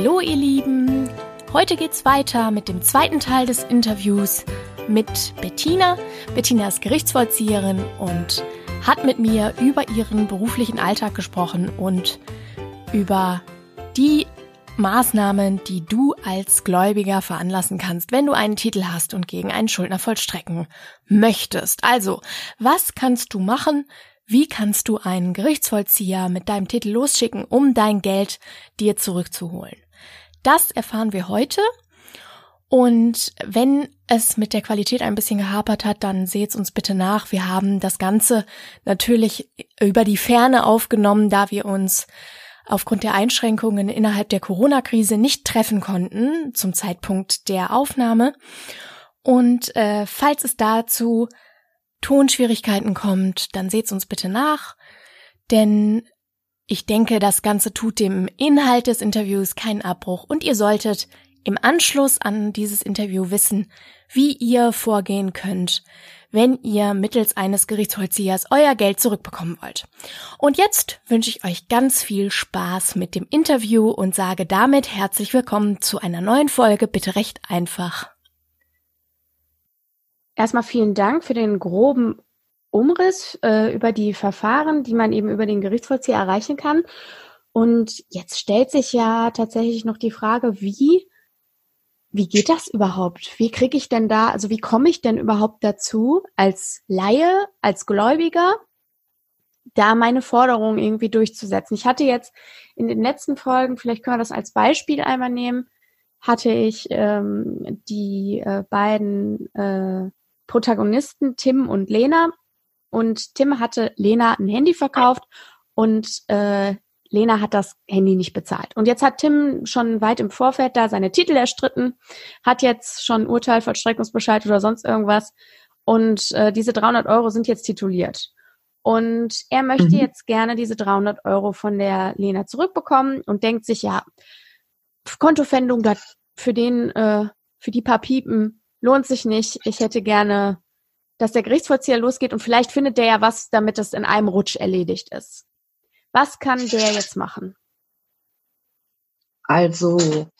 Hallo ihr Lieben! Heute geht's weiter mit dem zweiten Teil des Interviews mit Bettina. Bettina ist Gerichtsvollzieherin und hat mit mir über ihren beruflichen Alltag gesprochen und über die Maßnahmen, die du als Gläubiger veranlassen kannst, wenn du einen Titel hast und gegen einen Schuldner vollstrecken möchtest. Also, was kannst du machen? Wie kannst du einen Gerichtsvollzieher mit deinem Titel losschicken, um dein Geld dir zurückzuholen? Das erfahren wir heute. Und wenn es mit der Qualität ein bisschen gehapert hat, dann seht's uns bitte nach. Wir haben das Ganze natürlich über die Ferne aufgenommen, da wir uns aufgrund der Einschränkungen innerhalb der Corona-Krise nicht treffen konnten zum Zeitpunkt der Aufnahme. Und äh, falls es dazu Tonschwierigkeiten kommt, dann seht's uns bitte nach, denn ich denke, das Ganze tut dem Inhalt des Interviews keinen Abbruch und ihr solltet im Anschluss an dieses Interview wissen, wie ihr vorgehen könnt, wenn ihr mittels eines Gerichtsvollziehers euer Geld zurückbekommen wollt. Und jetzt wünsche ich euch ganz viel Spaß mit dem Interview und sage damit herzlich willkommen zu einer neuen Folge, bitte recht einfach. Erstmal vielen Dank für den groben Umriss äh, über die Verfahren, die man eben über den Gerichtsvollzieher erreichen kann. Und jetzt stellt sich ja tatsächlich noch die Frage, wie wie geht das überhaupt? Wie kriege ich denn da, also wie komme ich denn überhaupt dazu, als Laie, als Gläubiger, da meine Forderungen irgendwie durchzusetzen? Ich hatte jetzt in den letzten Folgen, vielleicht können wir das als Beispiel einmal nehmen, hatte ich ähm, die äh, beiden äh, Protagonisten Tim und Lena. Und Tim hatte Lena ein Handy verkauft und äh, Lena hat das Handy nicht bezahlt. Und jetzt hat Tim schon weit im Vorfeld da seine Titel erstritten, hat jetzt schon Urteil, Vollstreckungsbescheid oder sonst irgendwas. Und äh, diese 300 Euro sind jetzt tituliert. Und er möchte mhm. jetzt gerne diese 300 Euro von der Lena zurückbekommen und denkt sich, ja, Kontofendung für den, äh, für die paar Piepen lohnt sich nicht. Ich hätte gerne, dass der Gerichtsvollzieher losgeht und vielleicht findet der ja was, damit es in einem Rutsch erledigt ist. Was kann der jetzt machen? Also,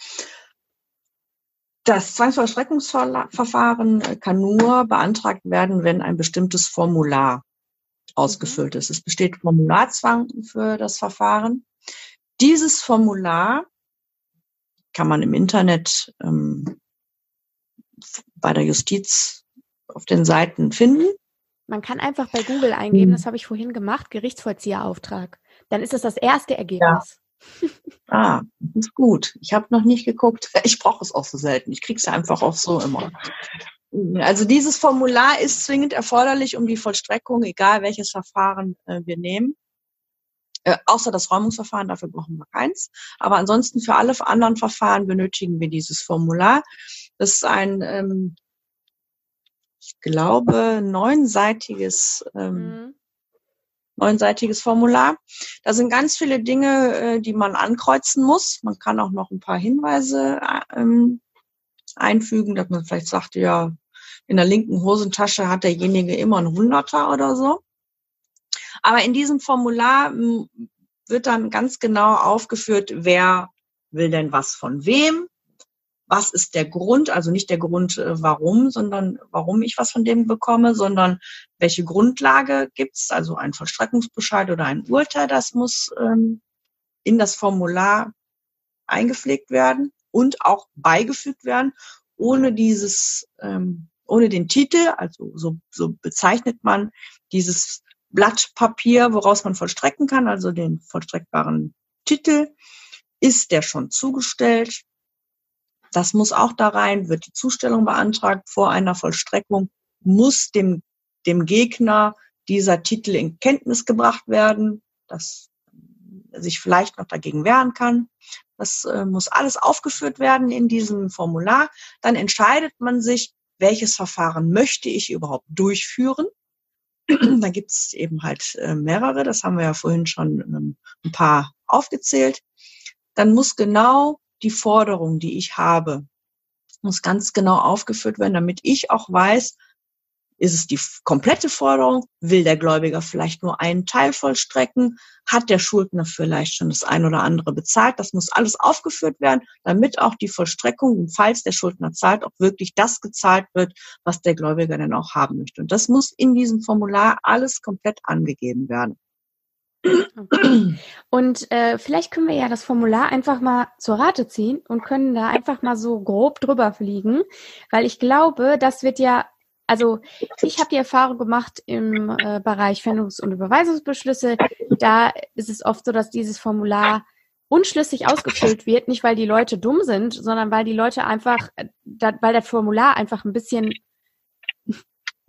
das Zwangsvollstreckungsverfahren kann nur beantragt werden, wenn ein bestimmtes Formular ausgefüllt ist. Es besteht Formularzwang für das Verfahren. Dieses Formular kann man im Internet ähm, bei der Justiz auf den Seiten finden. Man kann einfach bei Google eingeben, hm. das habe ich vorhin gemacht, Gerichtsvollzieherauftrag dann ist es das erste Ergebnis. Ja. Ah, das ist gut. Ich habe noch nicht geguckt. Ich brauche es auch so selten. Ich kriege es einfach auch so immer. Also dieses Formular ist zwingend erforderlich, um die Vollstreckung, egal welches Verfahren äh, wir nehmen, äh, außer das Räumungsverfahren, dafür brauchen wir keins. Aber ansonsten für alle anderen Verfahren benötigen wir dieses Formular. Das ist ein, ähm, ich glaube, neunseitiges ähm, mhm neunseitiges Formular. Da sind ganz viele Dinge, äh, die man ankreuzen muss. Man kann auch noch ein paar Hinweise ähm, einfügen, dass man vielleicht sagt, ja, in der linken Hosentasche hat derjenige immer ein Hunderter oder so. Aber in diesem Formular wird dann ganz genau aufgeführt, wer will denn was von wem, was ist der Grund, also nicht der Grund, äh, warum, sondern warum ich was von dem bekomme, sondern welche Grundlage gibt's, also ein Vollstreckungsbescheid oder ein Urteil, das muss ähm, in das Formular eingepflegt werden und auch beigefügt werden, ohne dieses, ähm, ohne den Titel, also so, so bezeichnet man dieses Blatt Papier, woraus man vollstrecken kann, also den vollstreckbaren Titel, ist der schon zugestellt, das muss auch da rein, wird die Zustellung beantragt vor einer Vollstreckung, muss dem, dem Gegner dieser Titel in Kenntnis gebracht werden, dass er sich vielleicht noch dagegen wehren kann. Das äh, muss alles aufgeführt werden in diesem Formular. Dann entscheidet man sich, welches Verfahren möchte ich überhaupt durchführen. da gibt es eben halt äh, mehrere, das haben wir ja vorhin schon ähm, ein paar aufgezählt. Dann muss genau die Forderung, die ich habe, muss ganz genau aufgeführt werden, damit ich auch weiß, Ist es die komplette Forderung? Will der Gläubiger vielleicht nur einen Teil vollstrecken? Hat der Schuldner vielleicht schon das ein oder andere bezahlt? Das muss alles aufgeführt werden, damit auch die Vollstreckung, falls der Schuldner zahlt, auch wirklich das gezahlt wird, was der Gläubiger dann auch haben möchte. Und das muss in diesem Formular alles komplett angegeben werden. Und äh, vielleicht können wir ja das Formular einfach mal zur Rate ziehen und können da einfach mal so grob drüber fliegen, weil ich glaube, das wird ja also ich habe die Erfahrung gemacht im äh, Bereich Fendungs- und Überweisungsbeschlüsse. Da ist es oft so, dass dieses Formular unschlüssig ausgefüllt wird, nicht weil die Leute dumm sind, sondern weil die Leute einfach, äh, da, weil das Formular einfach ein bisschen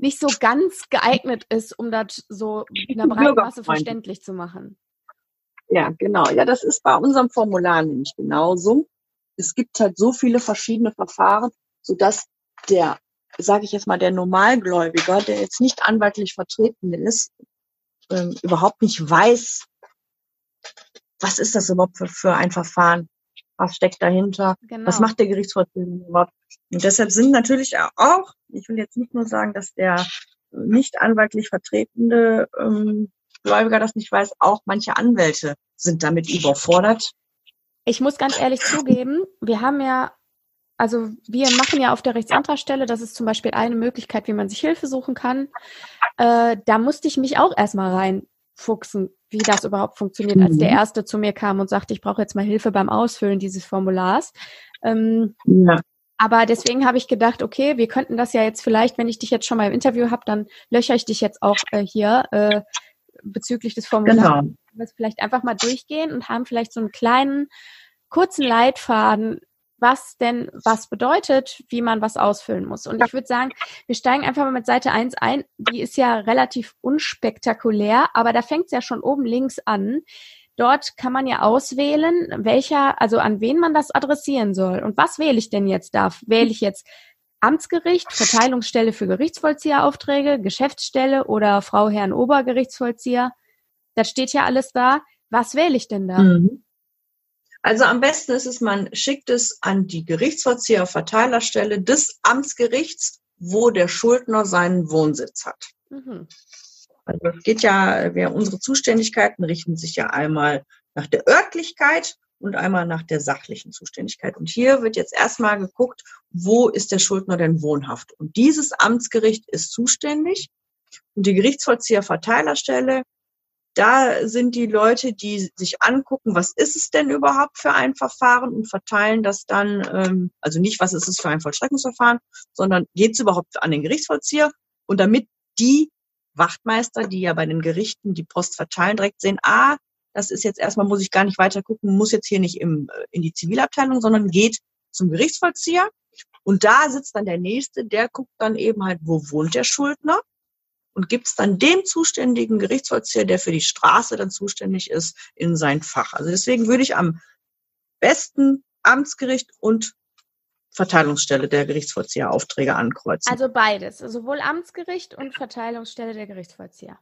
nicht so ganz geeignet ist, um das so in der breiten Masse verständlich zu machen. Ja, genau. Ja, das ist bei unserem Formular nämlich genauso. Es gibt halt so viele verschiedene Verfahren, sodass der sage ich jetzt mal, der Normalgläubiger, der jetzt nicht anwaltlich vertreten ist, ähm, überhaupt nicht weiß, was ist das überhaupt für, für ein Verfahren? Was steckt dahinter? Genau. Was macht der Gerichtsvollzieher überhaupt? Und deshalb sind natürlich auch, ich will jetzt nicht nur sagen, dass der nicht anwaltlich vertretende ähm, Gläubiger das nicht weiß, auch manche Anwälte sind damit überfordert. Ich muss ganz ehrlich zugeben, wir haben ja also wir machen ja auf der Rechtsantragstelle, das ist zum Beispiel eine Möglichkeit, wie man sich Hilfe suchen kann. Äh, da musste ich mich auch erstmal reinfuchsen, wie das überhaupt funktioniert, mhm. als der mhm. Erste zu mir kam und sagte, ich brauche jetzt mal Hilfe beim Ausfüllen dieses Formulars. Ähm, ja. Aber deswegen habe ich gedacht, okay, wir könnten das ja jetzt vielleicht, wenn ich dich jetzt schon mal im Interview habe, dann löcher ich dich jetzt auch äh, hier äh, bezüglich des Formulars. Genau. Wir vielleicht einfach mal durchgehen und haben vielleicht so einen kleinen, kurzen Leitfaden, was denn was bedeutet, wie man was ausfüllen muss. Und ich würde sagen, wir steigen einfach mal mit Seite 1 ein. Die ist ja relativ unspektakulär, aber da fängt es ja schon oben links an. Dort kann man ja auswählen, welcher, also an wen man das adressieren soll. Und was wähle ich denn jetzt da? Wähle ich jetzt Amtsgericht, Verteilungsstelle für Gerichtsvollzieheraufträge, Geschäftsstelle oder Frau Herrn Obergerichtsvollzieher? Das steht ja alles da. Was wähle ich denn da? Mhm. Also am besten ist es, man schickt es an die Gerichtsvollzieher-Verteilerstelle des Amtsgerichts, wo der Schuldner seinen Wohnsitz hat. Mhm. Also es geht ja, wir, unsere Zuständigkeiten richten sich ja einmal nach der Örtlichkeit und einmal nach der sachlichen Zuständigkeit. Und hier wird jetzt erstmal geguckt, wo ist der Schuldner denn wohnhaft? Und dieses Amtsgericht ist zuständig. Und die Gerichtsvollzieher-Verteilerstelle da sind die Leute, die sich angucken, was ist es denn überhaupt für ein Verfahren und verteilen das dann, ähm, also nicht, was ist es für ein Vollstreckungsverfahren, sondern geht es überhaupt an den Gerichtsvollzieher und damit die Wachtmeister, die ja bei den Gerichten die Post verteilen, direkt sehen, ah, das ist jetzt erstmal, muss ich gar nicht weiter gucken, muss jetzt hier nicht im, äh, in die Zivilabteilung, sondern geht zum Gerichtsvollzieher. Und da sitzt dann der Nächste, der guckt dann eben halt, wo wohnt der Schuldner und gibt es dann dem zuständigen Gerichtsvollzieher, der für die Straße dann zuständig ist, in sein Fach. Also deswegen würde ich am besten Amtsgericht und Verteilungsstelle der Gerichtsvollzieheraufträge ankreuzen. Also beides, sowohl Amtsgericht und Verteilungsstelle der Gerichtsvollzieher.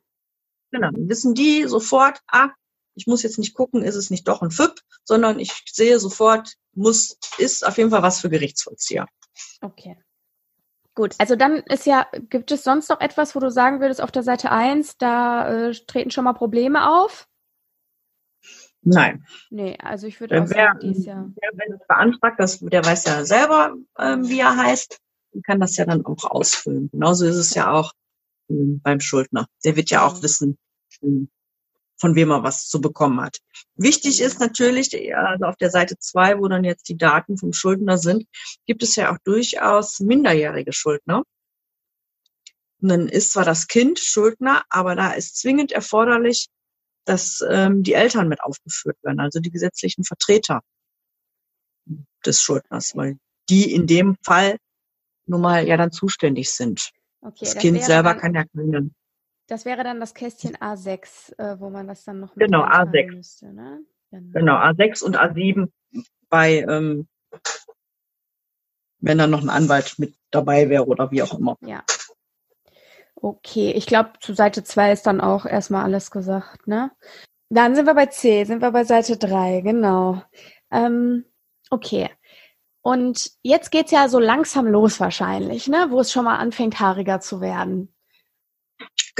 Genau, dann wissen die sofort, ah, ich muss jetzt nicht gucken, ist es nicht doch ein FIP, sondern ich sehe sofort, muss, ist auf jeden Fall was für Gerichtsvollzieher. Okay. Gut, also dann ist ja, gibt es sonst noch etwas, wo du sagen würdest, auf der Seite 1, da äh, treten schon mal Probleme auf? Nein. Nee, also ich würde auch sagen, dies ja. Wer, wenn es beantragt, das, der weiß ja selber, ähm, wie er heißt, und kann das ja dann auch ausfüllen. Genauso ist es ja auch ähm, beim Schuldner. Der wird ja auch mhm. wissen, ähm, von wem er was zu bekommen hat. Wichtig ist natürlich, also auf der Seite zwei, wo dann jetzt die Daten vom Schuldner sind, gibt es ja auch durchaus minderjährige Schuldner. Und dann ist zwar das Kind Schuldner, aber da ist zwingend erforderlich, dass ähm, die Eltern mit aufgeführt werden, also die gesetzlichen Vertreter des Schuldners, weil die in dem Fall nun mal ja dann zuständig sind. Okay, das, das Kind selber kann ja keine das wäre dann das Kästchen A6, äh, wo man das dann noch mit Genau, A6. Müsste, ne? genau. genau, A6 und A7 bei, ähm, wenn dann noch ein Anwalt mit dabei wäre oder wie auch immer. Ja. Okay, ich glaube, zu Seite 2 ist dann auch erstmal alles gesagt, ne? Dann sind wir bei C, sind wir bei Seite 3, genau. Ähm, okay. Und jetzt geht's ja so langsam los wahrscheinlich, ne? Wo es schon mal anfängt, haariger zu werden.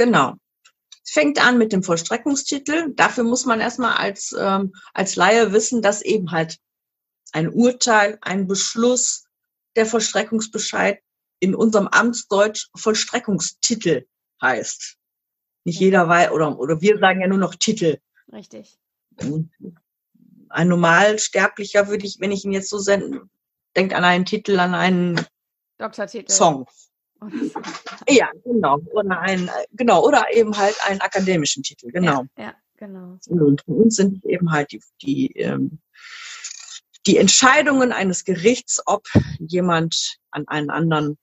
Genau. Es fängt an mit dem Vollstreckungstitel. Dafür muss man erstmal als, ähm, als Laie wissen, dass eben halt ein Urteil, ein Beschluss, der Vollstreckungsbescheid in unserem Amtsdeutsch Vollstreckungstitel heißt. Nicht jeder weiß, oder, oder wir sagen ja nur noch Titel. Richtig. Ein Normalsterblicher würde ich, wenn ich ihn jetzt so senden, denkt an einen Titel, an einen Doktortitel. Song. Ja, genau. Oder ein, genau, oder eben halt einen akademischen Titel, genau. Ja, ja genau. Und für uns sind eben halt die, die, ähm, die Entscheidungen eines Gerichts, ob jemand an einen anderen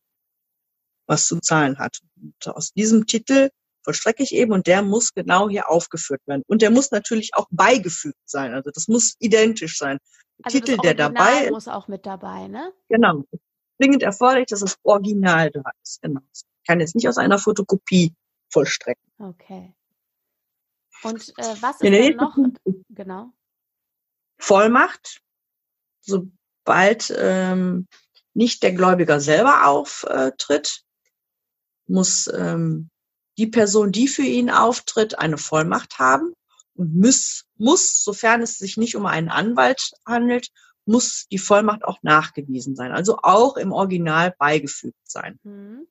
was zu zahlen hat. Und aus diesem Titel vollstrecke ich eben und der muss genau hier aufgeführt werden. Und der muss natürlich auch beigefügt sein. Also das muss identisch sein. Der also Titel, der dabei ist. muss auch mit dabei, ne? Genau. Zwingend erforderlich, dass das Original da ist. Genau. Ich kann jetzt nicht aus einer Fotokopie vollstrecken. Okay. Und äh, was ist denn noch? Genau. Vollmacht. Sobald ähm, nicht der Gläubiger selber auftritt, muss ähm, die Person, die für ihn auftritt, eine Vollmacht haben und muss, muss, sofern es sich nicht um einen Anwalt handelt, muss die Vollmacht auch nachgewiesen sein, also auch im Original beigefügt sein. Mhm.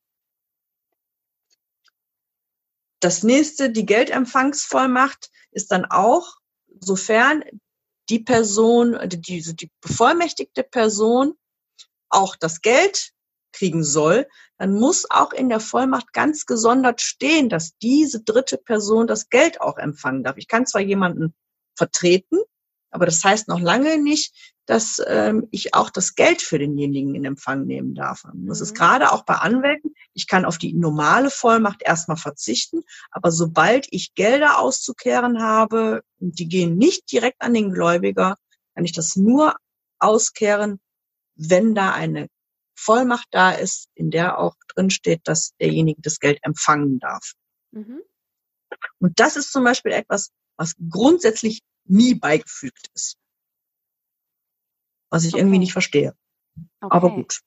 Das nächste, die Geldempfangsvollmacht, ist dann auch, sofern die Person, die, die bevollmächtigte Person auch das Geld kriegen soll, dann muss auch in der Vollmacht ganz gesondert stehen, dass diese dritte Person das Geld auch empfangen darf. Ich kann zwar jemanden vertreten, aber das heißt noch lange nicht, dass ähm, ich auch das Geld für denjenigen in Empfang nehmen darf. Das ist mhm. gerade auch bei Anwälten. Ich kann auf die normale Vollmacht erstmal verzichten, aber sobald ich Gelder auszukehren habe, die gehen nicht direkt an den Gläubiger, kann ich das nur auskehren, wenn da eine Vollmacht da ist, in der auch drin steht, dass derjenige das Geld empfangen darf. Mhm. Und das ist zum Beispiel etwas, was grundsätzlich nie beigefügt ist. Was ich okay. irgendwie nicht verstehe. Okay. Aber gut.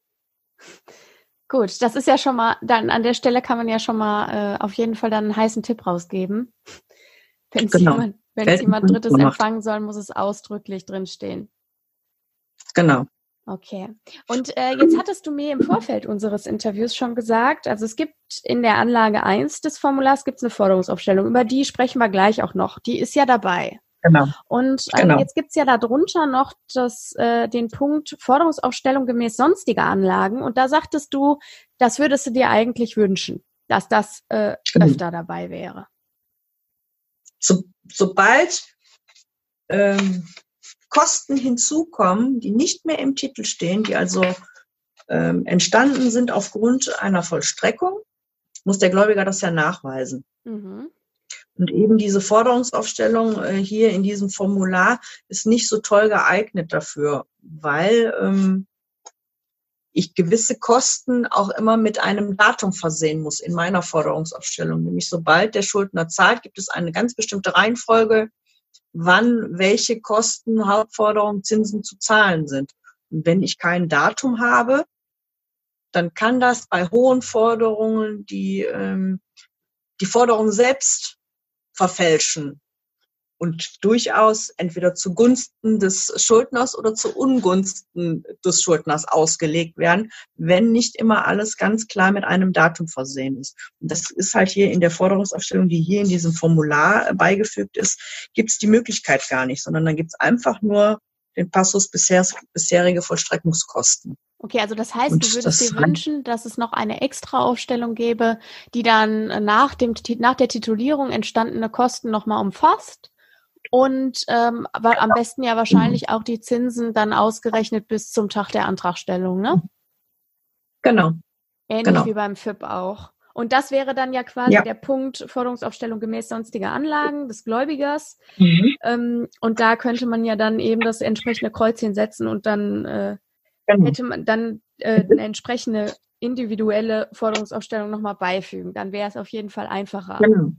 Gut, das ist ja schon mal, dann an der Stelle kann man ja schon mal äh, auf jeden Fall dann einen heißen Tipp rausgeben. Wenn genau. jemand, wenn es jemand Drittes empfangen soll, muss es ausdrücklich drinstehen. Genau. Okay. Und äh, jetzt hattest du mir im Vorfeld unseres Interviews schon gesagt, also es gibt in der Anlage 1 des Formulars gibt's eine Forderungsaufstellung, über die sprechen wir gleich auch noch. Die ist ja dabei. Genau. Und äh, genau. jetzt gibt's ja darunter noch das, äh, den Punkt Forderungsaufstellung gemäß sonstiger Anlagen. Und da sagtest du, das würdest du dir eigentlich wünschen, dass das äh, genau. öfter dabei wäre. So, sobald ähm, Kosten hinzukommen, die nicht mehr im Titel stehen, die also ähm, entstanden sind aufgrund einer Vollstreckung, muss der Gläubiger das ja nachweisen. Mhm. Und eben diese Forderungsaufstellung äh, hier in diesem Formular ist nicht so toll geeignet dafür, weil ähm, ich gewisse Kosten auch immer mit einem Datum versehen muss in meiner Forderungsaufstellung. Nämlich sobald der Schuldner zahlt, gibt es eine ganz bestimmte Reihenfolge, wann welche Kosten, Hauptforderungen, Zinsen zu zahlen sind. Und wenn ich kein Datum habe, dann kann das bei hohen Forderungen die, ähm, die Forderung selbst verfälschen und durchaus entweder zugunsten des Schuldners oder zu Ungunsten des Schuldners ausgelegt werden, wenn nicht immer alles ganz klar mit einem Datum versehen ist. Und das ist halt hier in der Forderungsaufstellung, die hier in diesem Formular beigefügt ist, gibt es die Möglichkeit gar nicht, sondern dann gibt es einfach nur den Passus bisher, bisherige Vollstreckungskosten. Okay, also das heißt, und du würdest dir wünschen, dass es noch eine Extra-Aufstellung gäbe, die dann nach, dem, nach der Titulierung entstandene Kosten nochmal umfasst und ähm, aber am besten ja wahrscheinlich auch die Zinsen dann ausgerechnet bis zum Tag der Antragstellung, ne? Genau. Ähnlich genau. wie beim FIP auch. Und das wäre dann ja quasi ja. der Punkt Forderungsaufstellung gemäß sonstiger Anlagen des Gläubigers. Mhm. Ähm, und da könnte man ja dann eben das entsprechende Kreuzchen setzen und dann äh, genau. hätte man dann äh, eine entsprechende individuelle Forderungsaufstellung nochmal beifügen. Dann wäre es auf jeden Fall einfacher. Genau.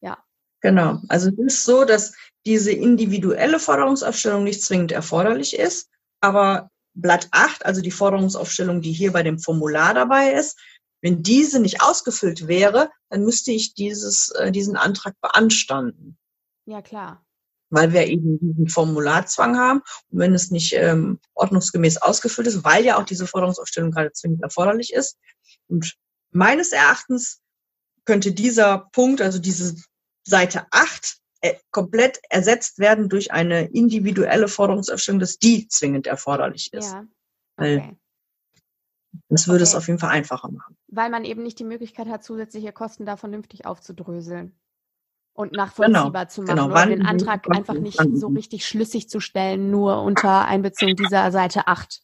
Ja. Genau. Also es ist so, dass diese individuelle Forderungsaufstellung nicht zwingend erforderlich ist, aber Blatt 8, also die Forderungsaufstellung, die hier bei dem Formular dabei ist, Wenn diese nicht ausgefüllt wäre, dann müsste ich dieses, äh, diesen Antrag beanstanden. Ja, klar. Weil wir eben diesen Formularzwang haben. Und wenn es nicht ähm, ordnungsgemäß ausgefüllt ist, weil ja auch diese Forderungsaufstellung gerade zwingend erforderlich ist. Und meines Erachtens könnte dieser Punkt, also diese Seite 8, äh, komplett ersetzt werden durch eine individuelle Forderungsaufstellung, dass die zwingend erforderlich ist. Ja. Okay. das würde okay. es auf jeden Fall einfacher machen. Weil man eben nicht die Möglichkeit hat, zusätzliche Kosten da vernünftig aufzudröseln und nachvollziehbar genau, zu machen genau. oder den Antrag einfach nicht so richtig schlüssig zu stellen, nur unter Einbeziehung dieser Seite 8.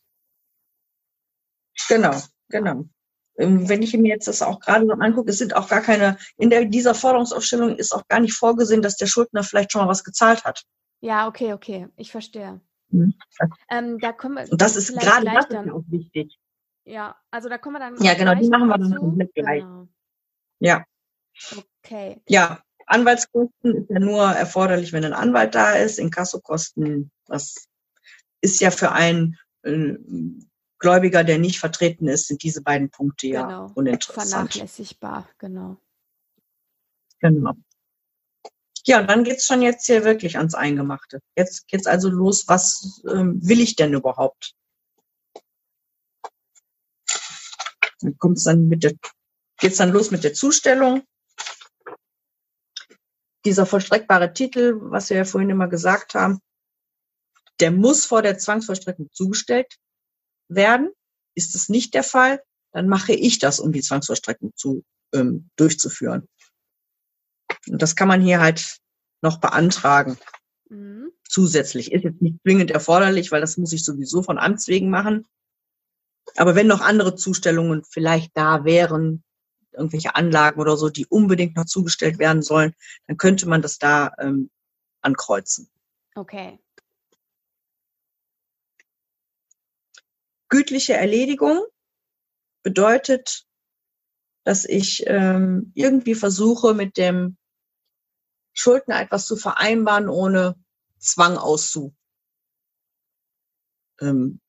Genau, genau. Ähm, wenn ich mir jetzt das auch gerade noch angucke, es sind auch gar keine, in der, dieser Forderungsaufstellung ist auch gar nicht vorgesehen, dass der Schuldner vielleicht schon mal was gezahlt hat. Ja, okay, okay, ich verstehe. Mhm. Ähm, da kommen wir Und das ist gerade das ist auch wichtig. Ja, also da kommen wir dann. Ja, genau, die machen wir dann komplett gleich. Genau. Ja. Okay. Ja, Anwaltskosten ist ja nur erforderlich, wenn ein Anwalt da ist. Inkassokosten, das ist ja für einen äh, Gläubiger, der nicht vertreten ist, sind diese beiden Punkte ja genau. uninteressant. Vernachlässigbar, genau. Genau. Ja, und dann geht's schon jetzt hier wirklich ans Eingemachte. Jetzt geht's also los, was ähm, will ich denn überhaupt? Dann kommt's dann mit der, geht's dann los mit der Zustellung. Dieser vollstreckbare Titel, was wir ja vorhin immer gesagt haben, der muss vor der Zwangsvollstreckung zugestellt werden. Ist es nicht der Fall, dann mache ich das, um die Zwangsvollstreckung zu, ähm, durchzuführen. Und das kann man hier halt noch beantragen. Mhm. Zusätzlich. Ist jetzt nicht zwingend erforderlich, weil das muss ich sowieso von Amts wegen machen. Aber wenn noch andere Zustellungen vielleicht da wären, irgendwelche Anlagen oder so, die unbedingt noch zugestellt werden sollen, dann könnte man das da ähm, ankreuzen. Okay. Gütliche Erledigung bedeutet, dass ich ähm, irgendwie versuche, mit dem Schuldner etwas zu vereinbaren, ohne Zwang auszuführen. Ähm,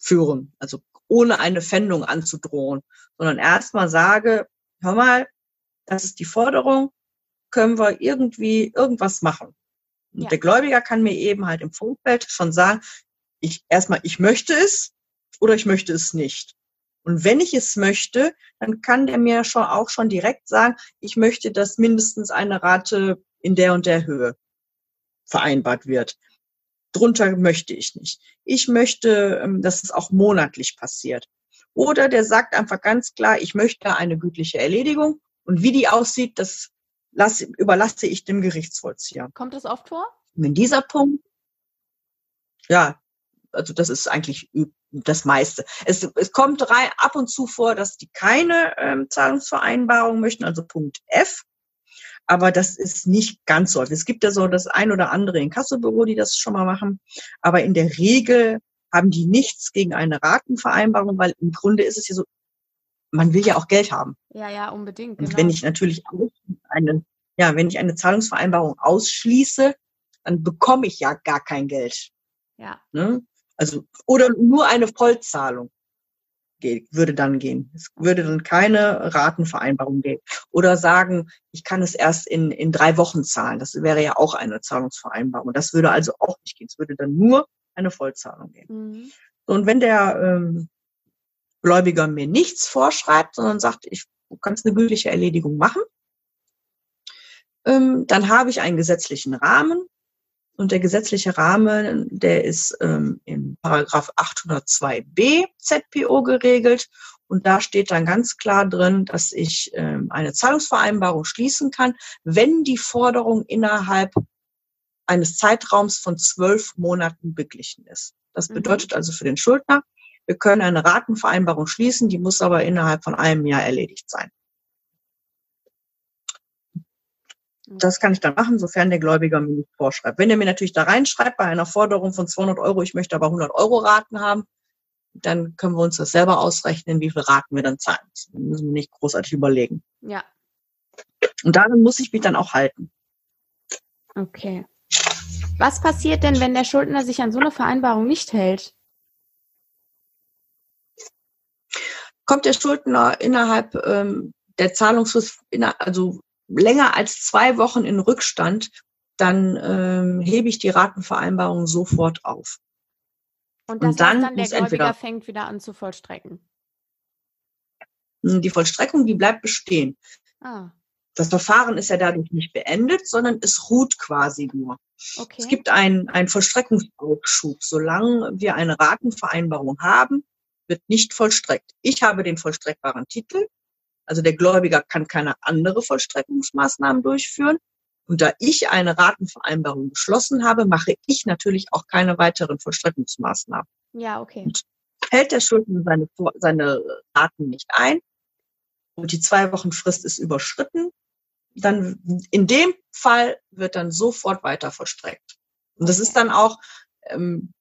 also ohne eine Pfändung anzudrohen, sondern erstmal sage, hör mal, das ist die Forderung, können wir irgendwie irgendwas machen. Und ja. der Gläubiger kann mir eben halt im Vorfeld schon sagen, ich erstmal, ich möchte es, oder ich möchte es nicht. Und wenn ich es möchte, dann kann der mir schon auch schon direkt sagen, ich möchte, dass mindestens eine Rate in der und der Höhe vereinbart wird. Drunter möchte ich nicht. Ich möchte, ähm, dass es auch monatlich passiert. Oder der sagt einfach ganz klar, ich möchte eine gütliche Erledigung und wie die aussieht, das lasse, überlasse ich dem Gerichtsvollzieher. Kommt das oft vor? Wenn dieser Punkt, ja, also das ist eigentlich das meiste. Es, es kommt rein, ab und zu vor, dass die keine ähm, Zahlungsvereinbarung möchten, also Punkt F. Aber das ist nicht ganz so. Es gibt ja so das ein oder andere Inkassobüro, die das schon mal machen. Aber in der Regel haben die nichts gegen eine Ratenvereinbarung, weil im Grunde ist es ja so, man will ja auch Geld haben. Ja, ja, unbedingt. Genau. Und wenn ich natürlich eine, ja, wenn ich eine Zahlungsvereinbarung ausschließe, dann bekomme ich ja gar kein Geld. Ja. Ne? Also, oder nur eine Vollzahlung geht, würde dann gehen. Es würde dann keine Ratenvereinbarung geben. Oder sagen, ich kann es erst in, in drei Wochen zahlen. Das wäre ja auch eine Zahlungsvereinbarung. Das würde also auch nicht gehen. Es würde dann nur eine Vollzahlung geben. Mhm. und wenn der ähm, Gläubiger mir nichts vorschreibt, sondern sagt, ich kann eine gültige Erledigung machen, ähm, dann habe ich einen gesetzlichen Rahmen, und der gesetzliche Rahmen, der ist ähm, in Paragraph 802b ZPO geregelt. Und da steht dann ganz klar drin, dass ich ähm, eine Zahlungsvereinbarung schließen kann, wenn die Forderung innerhalb eines Zeitraums von zwölf Monaten beglichen ist. Das mhm. bedeutet also für den Schuldner, wir können eine Ratenvereinbarung schließen, die muss aber innerhalb von einem Jahr erledigt sein. Das kann ich dann machen, sofern der Gläubiger mir nicht vorschreibt. Wenn er mir natürlich da reinschreibt, bei einer Forderung von 200 Euro, ich möchte aber 100 Euro Raten haben, dann können wir uns das selber ausrechnen, wie viel Raten wir dann zahlen müssen. Das müssen wir nicht großartig überlegen. Ja. Und daran muss ich mich dann auch halten. Okay. Was passiert denn, wenn der Schuldner sich an so eine Vereinbarung nicht hält? Kommt der Schuldner innerhalb ähm, der Zahlungsfrist, also länger als zwei Wochen in Rückstand, dann ähm, hebe ich die Ratenvereinbarung sofort auf. Und, Und dann, dann der Gläubiger entweder, fängt wieder an zu vollstrecken. Hm, die Vollstreckung, die bleibt bestehen. Ah. Das Verfahren ist ja dadurch nicht beendet, sondern es ruht quasi nur. Okay. Es gibt einen, einen Vollstreckungsaufschub. Solange wir eine Ratenvereinbarung haben, wird nicht vollstreckt. Ich habe den vollstreckbaren Titel. Also der Gläubiger kann keine andere Vollstreckungsmaßnahmen durchführen. Und da ich eine Ratenvereinbarung geschlossen habe, mache ich natürlich auch keine weiteren Vollstreckungsmaßnahmen. Ja, okay. Und hält der Schuldner seine, seine Raten nicht ein und die zwei Wochen Frist ist überschritten, dann in dem Fall wird dann sofort weiter vollstreckt. Und das ist dann auch ähm,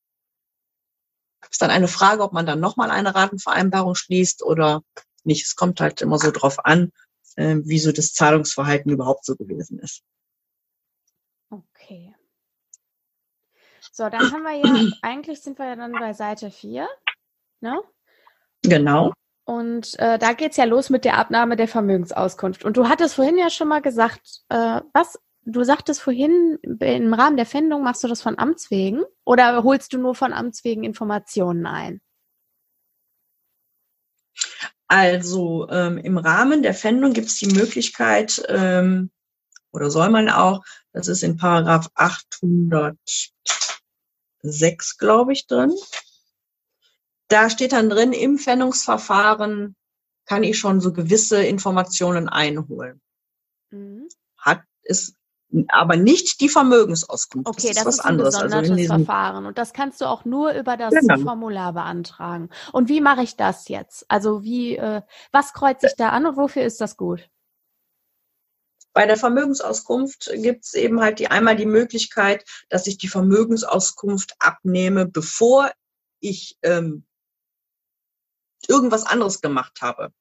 ist dann eine Frage, ob man dann nochmal eine Ratenvereinbarung schließt oder nicht. Es kommt halt immer so drauf an, äh, wie so das Zahlungsverhalten überhaupt so gewesen ist. Okay. So, dann haben wir ja, eigentlich sind wir ja dann bei Seite 4, ne? Genau. Und äh, da geht's ja los mit der Abnahme der Vermögensauskunft. Und du hattest vorhin ja schon mal gesagt, äh, was? Du sagtest vorhin, im Rahmen der Fendung machst du das von Amts wegen oder holst du nur von Amts wegen Informationen ein? Also ähm, im Rahmen der Fendung gibt es die Möglichkeit, ähm, oder soll man auch, das ist in Paragraph 806, glaube ich, drin, da steht dann drin, im Fennungsverfahren kann ich schon so gewisse Informationen einholen. Mhm. Hat es aber nicht die Vermögensauskunft. Okay, das, das ist was ist ein anderes. Gesondertes also Verfahren und das kannst du auch nur über das genau. Formular beantragen. Und wie mache ich das jetzt? Also wie, äh, was kreuze ich da an und wofür ist das gut? Bei der Vermögensauskunft gibt es eben halt die einmal die Möglichkeit, dass ich die Vermögensauskunft abnehme, bevor ich ähm, irgendwas anderes gemacht habe.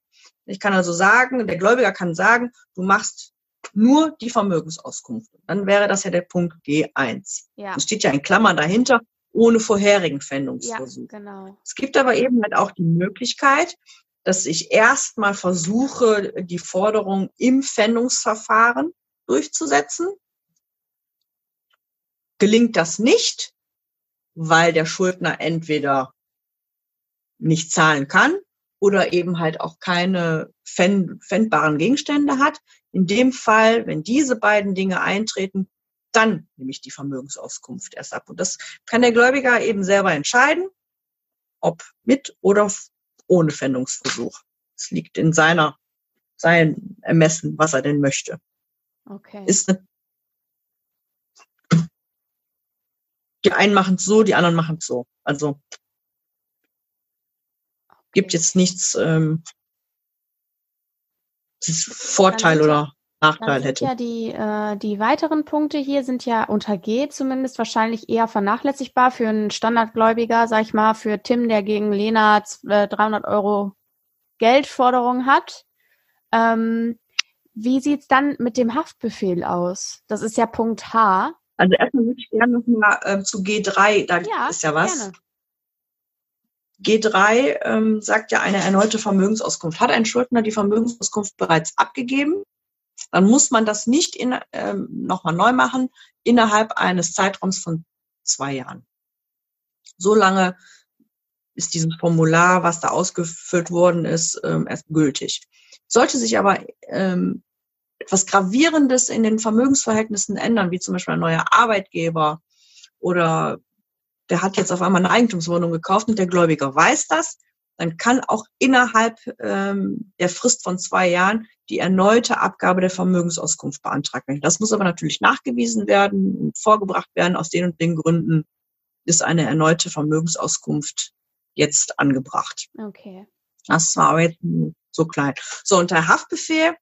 Ich kann also sagen, der Gläubiger kann sagen, du machst nur die Vermögensauskunft. Dann wäre das ja der Punkt G1. Ja. Es steht ja in Klammern dahinter, ohne vorherigen Pfändungsversuch. Ja, genau. Es gibt aber eben halt auch die Möglichkeit, dass ich erstmal versuche, die Forderung im Pfändungsverfahren durchzusetzen. Gelingt das nicht, weil der Schuldner entweder nicht zahlen kann oder eben halt auch keine fändbaren Gegenstände hat. In dem Fall, wenn diese beiden Dinge eintreten, dann nehme ich die Vermögensauskunft erst ab. Und das kann der Gläubiger eben selber entscheiden, ob mit oder ohne Fändungsversuch. Es liegt in seiner, sein Ermessen, was er denn möchte. Okay. Ist eine, die einen machen es so, die anderen machen es so. Also gibt jetzt nichts, ähm, das Vorteil oder Nachteil hätte. Ja, die, äh, die weiteren Punkte hier sind ja unter G zumindest wahrscheinlich eher vernachlässigbar für einen Standardgläubiger, sag ich mal, für Tim, der gegen Lena 300 äh, Euro Geldforderung hat. Ähm, wie sieht's dann mit dem Haftbefehl aus? Das ist ja Punkt H. Also erstmal würde ich gerne noch mal äh, zu G3, da ja, ist ja was. Gerne. G3 ähm, sagt ja eine erneute Vermögensauskunft. Hat ein Schuldner die Vermögensauskunft bereits abgegeben, dann muss man das nicht in, ähm, nochmal neu machen innerhalb eines Zeitraums von zwei Jahren. So lange ist dieses Formular, was da ausgefüllt worden ist, ähm, erst gültig. Sollte sich aber ähm, etwas Gravierendes in den Vermögensverhältnissen ändern, wie zum Beispiel ein neuer Arbeitgeber oder der hat jetzt auf einmal eine Eigentumswohnung gekauft und der Gläubiger weiß das, dann kann auch innerhalb ähm, der Frist von zwei Jahren die erneute Abgabe der Vermögensauskunft beantragt werden. Das muss aber natürlich nachgewiesen werden und vorgebracht werden. Aus den und den Gründen ist eine erneute Vermögensauskunft jetzt angebracht. Okay. Das war aber jetzt so klein. So, und der Haftbefehl,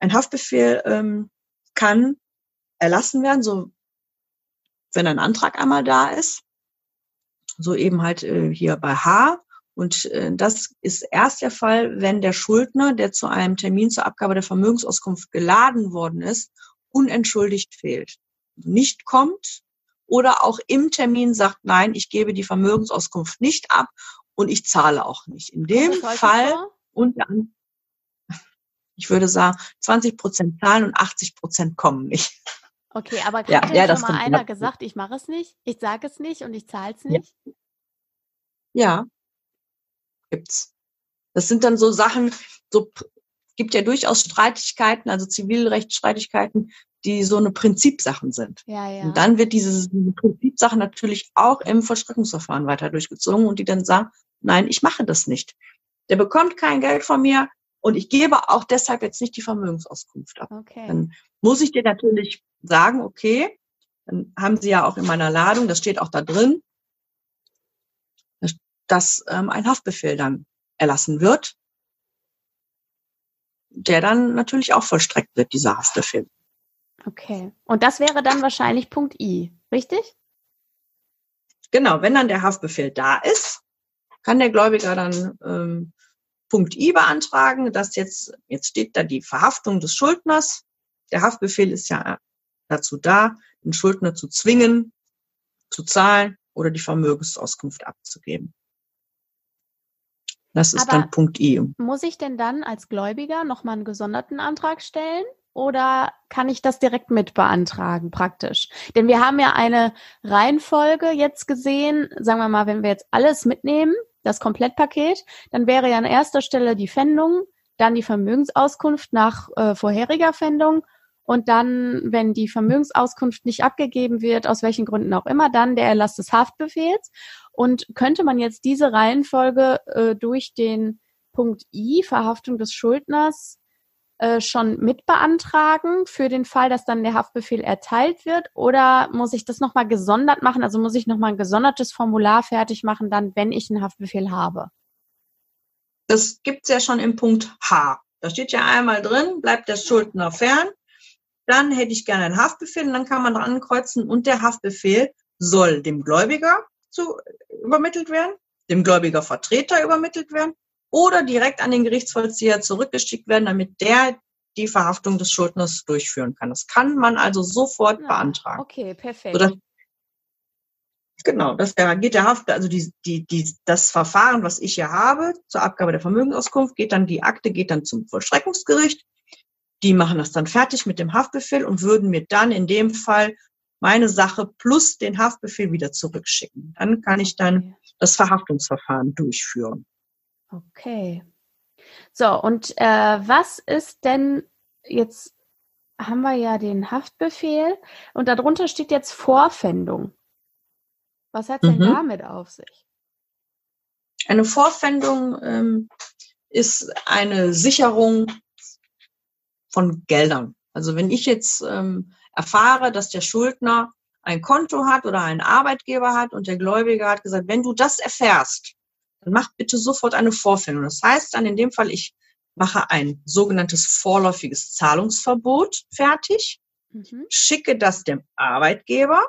ein Haftbefehl ähm, kann erlassen werden, so wenn ein Antrag einmal da ist. So eben halt äh, hier bei H. Und äh, das ist erst der Fall, wenn der Schuldner, der zu einem Termin zur Abgabe der Vermögensauskunft geladen worden ist, unentschuldigt fehlt. Nicht kommt oder auch im Termin sagt, nein, ich gebe die Vermögensauskunft nicht ab und ich zahle auch nicht. In dem Fall und dann, ich würde sagen, 20 Prozent zahlen und 80 Prozent kommen nicht. Okay, aber hat ja, denn ja, schon mal einer gesagt, ich mache es nicht, ich sage es nicht und ich zahle es nicht? Ja. ja, gibt's. Das sind dann so Sachen, so gibt ja durchaus Streitigkeiten, also Zivilrechtsstreitigkeiten, die so eine Prinzipsachen sind. Ja, ja. Und dann wird diese, diese Prinzipsachen natürlich auch im Vollstreckungsverfahren weiter durchgezogen und die dann sagen, nein, ich mache das nicht. Der bekommt kein Geld von mir und ich gebe auch deshalb jetzt nicht die Vermögensauskunft ab. Okay. Dann muss ich dir natürlich sagen, okay, dann haben sie ja auch in meiner Ladung, das steht auch da drin, dass ähm, ein Haftbefehl dann erlassen wird, der dann natürlich auch vollstreckt wird, dieser Haftbefehl. Okay. Und das wäre dann wahrscheinlich Punkt I, richtig? Genau, wenn dann der Haftbefehl da ist, kann der Gläubiger dann ähm, Punkt I beantragen, dass jetzt, jetzt steht da die Verhaftung des Schuldners. Der Haftbefehl ist ja dazu da, den Schuldner zu zwingen, zu zahlen oder die Vermögensauskunft abzugeben. Das ist Aber dann Punkt I. Muss ich denn dann als Gläubiger nochmal einen gesonderten Antrag stellen? oder kann ich das direkt mit beantragen praktisch? Denn wir haben ja eine Reihenfolge jetzt gesehen, sagen wir mal, wenn wir jetzt alles mitnehmen, das Komplettpaket, dann wäre ja an erster Stelle die Fändung, dann die Vermögensauskunft nach äh, vorheriger Fändung und dann, wenn die Vermögensauskunft nicht abgegeben wird, aus welchen Gründen auch immer, dann der Erlass des Haftbefehls. Und könnte man jetzt diese Reihenfolge äh, durch den Punkt I, Verhaftung des Schuldners, äh, schon mit beantragen für den Fall, dass dann der Haftbefehl erteilt wird? Oder muss ich das nochmal gesondert machen? Also muss ich nochmal ein gesondertes Formular fertig machen, dann, wenn ich einen Haftbefehl habe? Das gibt's ja schon im Punkt H. Da steht ja einmal drin, bleibt der Schuldner fern. Dann hätte ich gerne einen Haftbefehl und dann kann man dran kreuzen und der Haftbefehl soll dem Gläubiger zu, übermittelt werden, dem Gläubigervertreter übermittelt werden oder direkt an den Gerichtsvollzieher zurückgeschickt werden, damit der die Verhaftung des Schuldners durchführen kann. Das kann man also sofort ja, beantragen. Okay, perfekt. Sodass, genau, das geht der Haft, also die, die, die, das Verfahren, was ich hier habe zur Abgabe der Vermögensauskunft, geht dann, die Akte geht dann zum Vollstreckungsgericht. Die machen das dann fertig mit dem Haftbefehl und würden mir dann in dem Fall meine Sache plus den Haftbefehl wieder zurückschicken. Dann kann ich dann das Verhaftungsverfahren durchführen. Okay. So, und äh, was ist denn jetzt, haben wir ja den Haftbefehl und darunter steht jetzt Vorfändung. Was hat denn mhm. damit auf sich? Eine Vorfändung ähm, ist eine Sicherung von Geldern. Also wenn ich jetzt ähm, erfahre, dass der Schuldner ein Konto hat oder einen Arbeitgeber hat und der Gläubiger hat gesagt, wenn du das erfährst, dann macht bitte sofort eine Vorfindung. Das heißt dann in dem Fall, ich mache ein sogenanntes vorläufiges Zahlungsverbot fertig, mhm. schicke das dem Arbeitgeber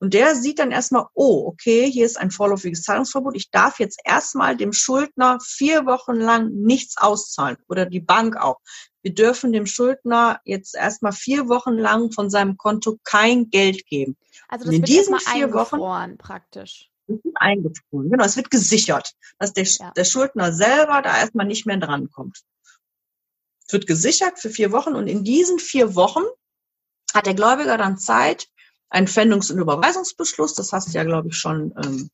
und der sieht dann erstmal, oh, okay, hier ist ein vorläufiges Zahlungsverbot. Ich darf jetzt erstmal dem Schuldner vier Wochen lang nichts auszahlen oder die Bank auch. Wir dürfen dem Schuldner jetzt erstmal vier Wochen lang von seinem Konto kein Geld geben. Also das in wird diesen vier Wochen praktisch eingefroren. Genau, es wird gesichert, dass der, ja. der Schuldner selber da erstmal nicht mehr drankommt. Es wird gesichert für vier Wochen und in diesen vier Wochen hat der Gläubiger dann Zeit, einen Pfändungs- und Überweisungsbeschluss, das hast du ja, glaube ich, schon ähm,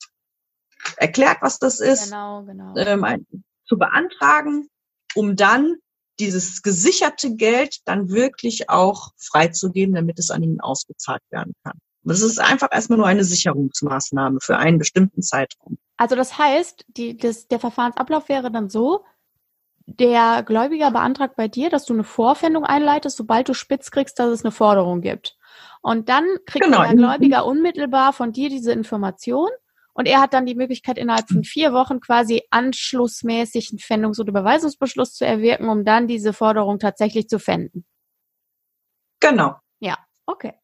erklärt, was das ist, genau, genau. Ähm, ein, zu beantragen, um dann dieses gesicherte Geld dann wirklich auch freizugeben, damit es an ihn ausgezahlt werden kann. Das ist einfach erstmal nur eine Sicherungsmaßnahme für einen bestimmten Zeitraum. Also das heißt, die, das, der Verfahrensablauf wäre dann so, der Gläubiger beantragt bei dir, dass du eine Vorfindung einleitest, sobald du spitz kriegst, dass es eine Forderung gibt. Und dann kriegt genau. der Gläubiger unmittelbar von dir diese Information und er hat dann die Möglichkeit, innerhalb von vier Wochen quasi anschlussmäßig einen Fändungs- oder Überweisungsbeschluss zu erwirken, um dann diese Forderung tatsächlich zu fänden. Genau. Ja, okay.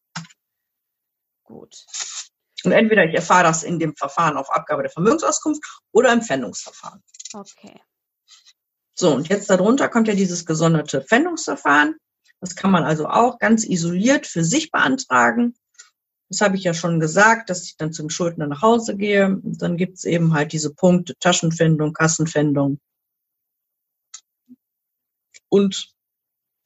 Gut. Und entweder ich erfahre das in dem Verfahren auf Abgabe der Vermögensauskunft oder im Pfändungsverfahren. Okay. So, und jetzt darunter kommt ja dieses gesonderte Pfändungsverfahren. Das kann man also auch ganz isoliert für sich beantragen. Das habe ich ja schon gesagt, dass ich dann zum Schuldner nach Hause gehe. Und dann gibt's eben halt diese Punkte Taschenpfändung, Kassenpfändung. Und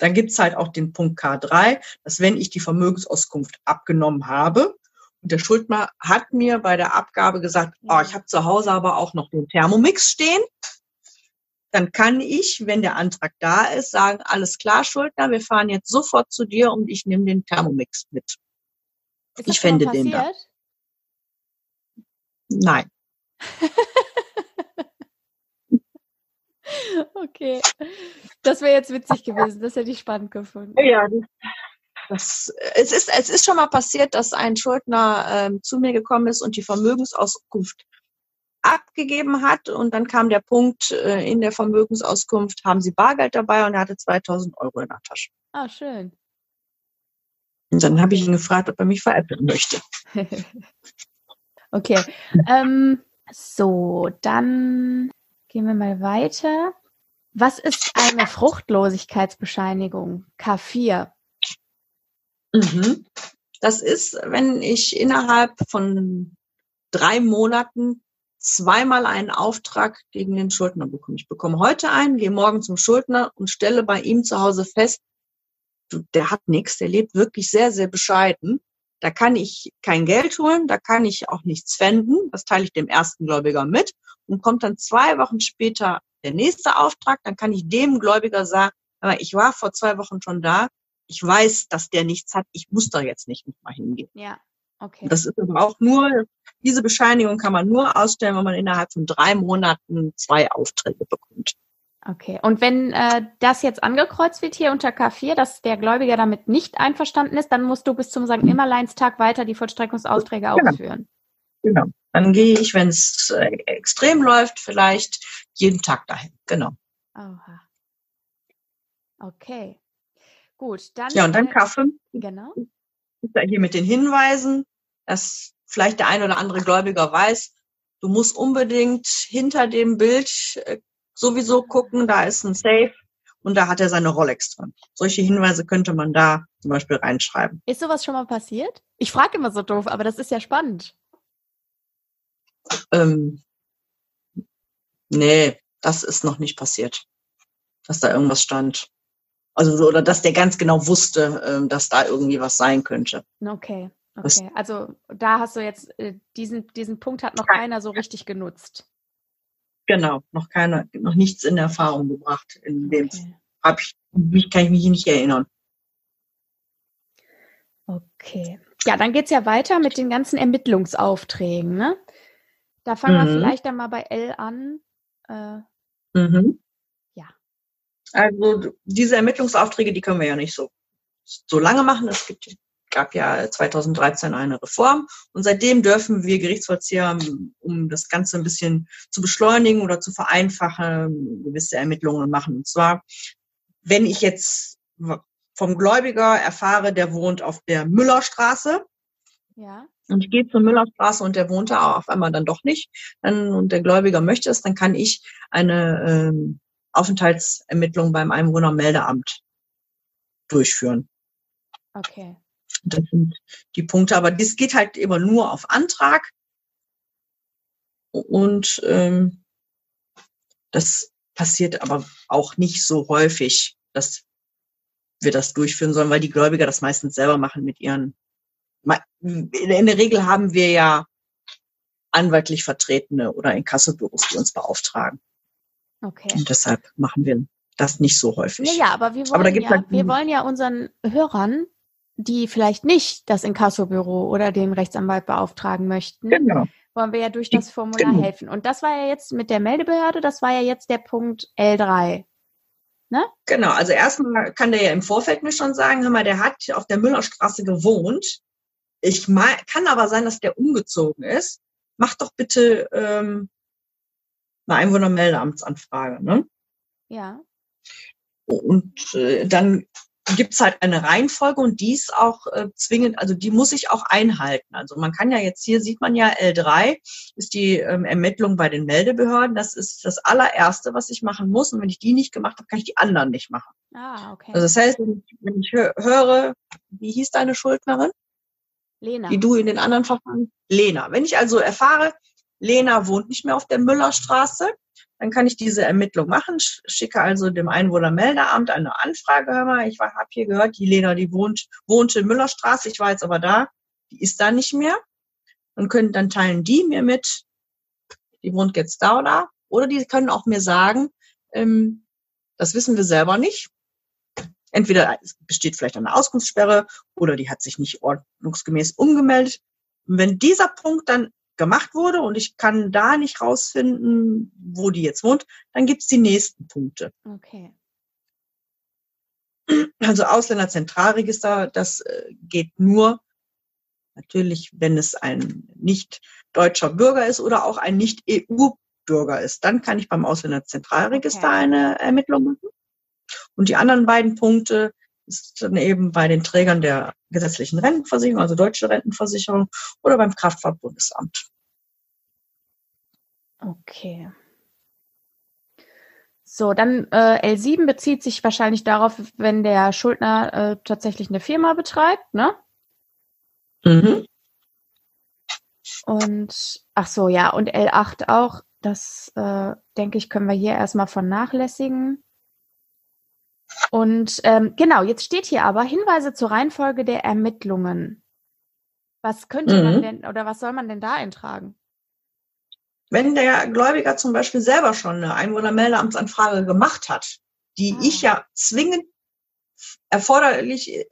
dann gibt's halt auch den Punkt K3, dass wenn ich die Vermögensauskunft abgenommen habe und der Schuldner hat mir bei der Abgabe gesagt, oh, ich habe zu Hause aber auch noch den Thermomix stehen, dann kann ich, wenn der Antrag da ist, sagen, alles klar, Schuldner, wir fahren jetzt sofort zu dir und ich nehme den Thermomix mit. ich fände den da. Nein. okay. Das wäre jetzt witzig gewesen. Das hätte ich spannend gefunden. Ja, das, es, ist, es ist schon mal passiert, dass ein Schuldner ähm, zu mir gekommen ist und die Vermögensauskunft abgegeben hat. Und dann kam der Punkt äh, in der Vermögensauskunft, haben Sie Bargeld dabei und er hatte 2000 Euro in der Tasche. Ah, schön. Und dann habe ich ihn gefragt, ob er mich veräppeln möchte. okay. Ähm, so, dann gehen wir mal weiter. Was ist eine Fruchtlosigkeitsbescheinigung? K4. Mhm. Das ist, wenn ich innerhalb von drei Monaten zweimal einen Auftrag gegen den Schuldner bekomme. Ich bekomme heute einen, gehe morgen zum Schuldner und stelle bei ihm zu Hause fest, der hat nichts, der lebt wirklich sehr, sehr bescheiden. Da kann ich kein Geld holen, da kann ich auch nichts pfänden. Das teile ich dem ersten Gläubiger mit und kommt dann zwei Wochen später der nächste Auftrag. Dann kann ich dem Gläubiger sagen, aber ich war vor zwei Wochen schon da. Ich weiß, dass der nichts hat. Ich muss da jetzt nicht mal hingehen. Ja. Okay. Das ist aber auch nur, diese Bescheinigung kann man nur ausstellen, wenn man innerhalb von drei Monaten zwei Aufträge bekommt. Okay. Und wenn äh, das jetzt angekreuzt wird hier unter K4, dass der Gläubiger damit nicht einverstanden ist, dann musst du bis zum St. Nimmerleinstag weiter die Vollstreckungsaufträge genau. ausführen. Genau. Dann gehe ich, wenn es äh, extrem läuft, vielleicht jeden Tag dahin. Genau. Oha. Okay. Gut, dann. Ja, und dann K5. Genau. Ist da hier mit den Hinweisen, dass vielleicht der ein oder andere Gläubiger weiß, du musst unbedingt hinter dem Bild äh, sowieso gucken, da ist ein Safe und da hat er seine Rolex drin. Solche Hinweise könnte man da zum Beispiel reinschreiben. Ist sowas schon mal passiert? Ich frage immer so doof, aber das ist ja spannend. Ähm, nee, das ist noch nicht passiert, dass da irgendwas stand. Also oder dass der ganz genau wusste, ähm, dass da irgendwie was sein könnte. Okay. Okay, also da hast du jetzt äh, diesen, diesen Punkt hat noch keiner so richtig genutzt. Genau, noch keiner, noch nichts in Erfahrung gebracht. In dem okay. hab ich, mich kann ich mich nicht erinnern. Okay. Ja, dann geht's ja weiter mit den ganzen Ermittlungsaufträgen, ne? Da fangen mhm. wir vielleicht dann mal bei L an. Äh, mhm. Ja. Also diese Ermittlungsaufträge, die können wir ja nicht so, so lange machen. Es gibt gab ja 2013 eine Reform und seitdem dürfen wir Gerichtsvollzieher, um das Ganze ein bisschen zu beschleunigen oder zu vereinfachen, gewisse Ermittlungen machen. Und zwar, wenn ich jetzt vom Gläubiger erfahre, der wohnt auf der Müllerstraße. Ja. Und ich gehe zur Müllerstraße und der wohnt da auf einmal dann doch nicht. Dann, und der Gläubiger möchte es, dann kann ich eine ähm, Aufenthaltsermittlung beim Einwohnermeldeamt durchführen. Okay. Das sind die Punkte. Aber das geht halt immer nur auf Antrag. Und ähm, das passiert aber auch nicht so häufig, dass wir das durchführen sollen, weil die Gläubiger das meistens selber machen mit ihren. In der Regel haben wir ja anwaltlich Vertretene oder Inkassobüros, die uns beauftragen. Okay. Und deshalb machen wir das nicht so häufig. Ja, ja aber wir wollen, aber ja, halt wir wollen ja unseren Hörern die vielleicht nicht das Inkassobüro oder den Rechtsanwalt beauftragen möchten, genau. wollen wir ja durch das Formular genau. helfen. Und das war ja jetzt mit der Meldebehörde, das war ja jetzt der Punkt L3. Ne? Genau, also erstmal kann der ja im Vorfeld mir schon sagen, hör mal, der hat auf der Müllerstraße gewohnt. Ich mal, kann aber sein, dass der umgezogen ist. Mach doch bitte ähm, eine Einwohnermeldeamtsanfrage, ne? Ja. Und äh, dann gibt es halt eine Reihenfolge und die ist auch äh, zwingend, also die muss ich auch einhalten. Also man kann ja jetzt hier sieht man ja L3 ist die ähm, Ermittlung bei den Meldebehörden. Das ist das allererste, was ich machen muss. Und wenn ich die nicht gemacht habe, kann ich die anderen nicht machen. Ah, okay. Also das heißt, wenn ich, wenn ich höre, wie hieß deine Schuldnerin? Lena. die du in den anderen Verfahren, Lena. Wenn ich also erfahre, Lena wohnt nicht mehr auf der Müllerstraße, dann kann ich diese Ermittlung machen, schicke also dem Einwohnermeldeamt eine Anfrage, hör mal, ich habe hier gehört, die Lena, die wohnt, wohnte in Müllerstraße, ich war jetzt aber da, die ist da nicht mehr. Und können, dann teilen die mir mit, die wohnt jetzt da oder, oder die können auch mir sagen, ähm, das wissen wir selber nicht. Entweder besteht vielleicht eine Auskunftssperre oder die hat sich nicht ordnungsgemäß umgemeldet. Und wenn dieser Punkt dann gemacht wurde und ich kann da nicht rausfinden, wo die jetzt wohnt, dann gibt's die nächsten Punkte. Okay. Also Ausländerzentralregister, das äh, geht nur natürlich, wenn es ein nicht deutscher Bürger ist oder auch ein nicht EU-Bürger ist. Dann kann ich beim Ausländerzentralregister okay. eine Ermittlung machen. Und die anderen beiden Punkte ist dann eben bei den Trägern der gesetzlichen Rentenversicherung, also deutsche Rentenversicherung oder beim Kraftfahrtbundesamt. Okay. So, dann äh, L7 bezieht sich wahrscheinlich darauf, wenn der Schuldner äh, tatsächlich eine Firma betreibt, ne? Mhm. Und ach so, ja, und L8 auch. Das äh, denke ich, können wir hier erstmal vernachlässigen. Und ähm, genau, jetzt steht hier aber Hinweise zur Reihenfolge der Ermittlungen. Was könnte mhm. man denn oder was soll man denn da eintragen? Wenn der Gläubiger zum Beispiel selber schon eine Einwohnermeldeamtsanfrage gemacht hat, die ah. ich ja zwingend erforderlich äh,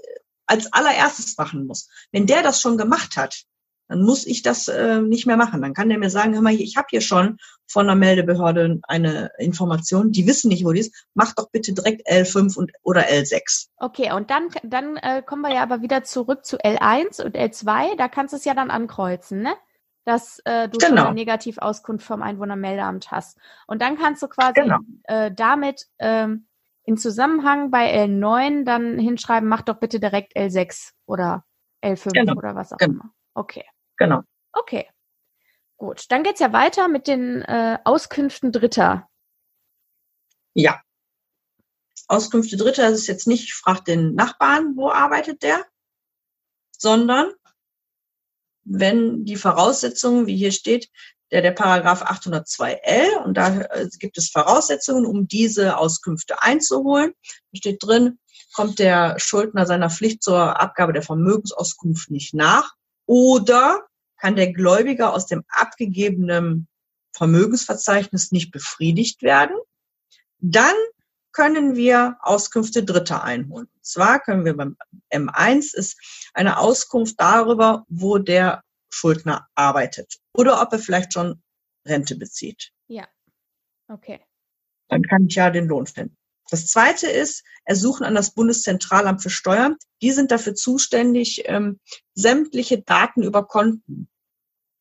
als allererstes machen muss. Wenn der das schon gemacht hat, dann muss ich das äh, nicht mehr machen. Dann kann der mir sagen, hör mal, ich habe hier schon von der Meldebehörde eine Information, die wissen nicht, wo die ist. Mach doch bitte direkt L5 und, oder L6. Okay, und dann, dann äh, kommen wir ja aber wieder zurück zu L1 und L2. Da kannst du es ja dann ankreuzen, ne? Dass äh, du genau. eine Negativauskunft vom Einwohnermeldeamt hast. Und dann kannst du quasi genau. äh, damit ähm, in Zusammenhang bei L9 dann hinschreiben, mach doch bitte direkt L6 oder L5 genau. oder was auch genau. immer. Okay. Genau. Okay. Gut, dann geht's ja weiter mit den äh, Auskünften Dritter. Ja. Auskünfte Dritter ist jetzt nicht, fragt den Nachbarn, wo arbeitet der, sondern wenn die Voraussetzungen, wie hier steht, der, der Paragraph 802l und da äh, gibt es Voraussetzungen, um diese Auskünfte einzuholen. Da steht drin, kommt der Schuldner seiner Pflicht zur Abgabe der Vermögensauskunft nicht nach oder kann der Gläubiger aus dem abgegebenen Vermögensverzeichnis nicht befriedigt werden, dann können wir Auskünfte Dritter einholen. Und zwar können wir beim M1 ist eine Auskunft darüber, wo der Schuldner arbeitet oder ob er vielleicht schon Rente bezieht. Ja, okay. Dann kann ich ja den Lohn finden. Das zweite ist, Ersuchen an das Bundeszentralamt für Steuern. Die sind dafür zuständig, ähm, sämtliche Daten über Konten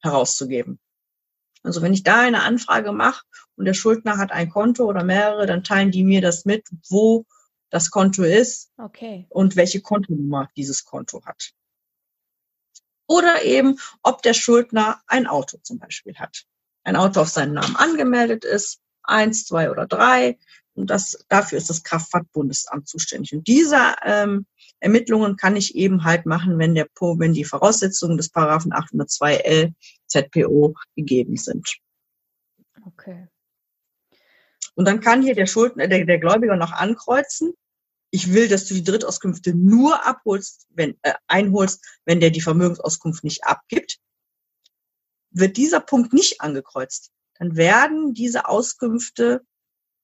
herauszugeben. Also wenn ich da eine Anfrage mache und der Schuldner hat ein Konto oder mehrere, dann teilen die mir das mit, wo das Konto ist okay. und welche Kontonummer dieses Konto hat. Oder eben, ob der Schuldner ein Auto zum Beispiel hat. Ein Auto auf seinen Namen angemeldet ist, eins, zwei oder drei, und das, dafür ist das Kraftfahrtbundesamt zuständig. Und diese ähm, Ermittlungen kann ich eben halt machen, wenn der wenn die Voraussetzungen des Paragraphen 802l ZPO gegeben sind. Okay. Und dann kann hier der Schuldner, der, der Gläubiger noch ankreuzen, ich will, dass du die Drittauskünfte nur abholst, wenn, äh, einholst, wenn der die Vermögensauskunft nicht abgibt. Wird dieser Punkt nicht angekreuzt, dann werden diese Auskünfte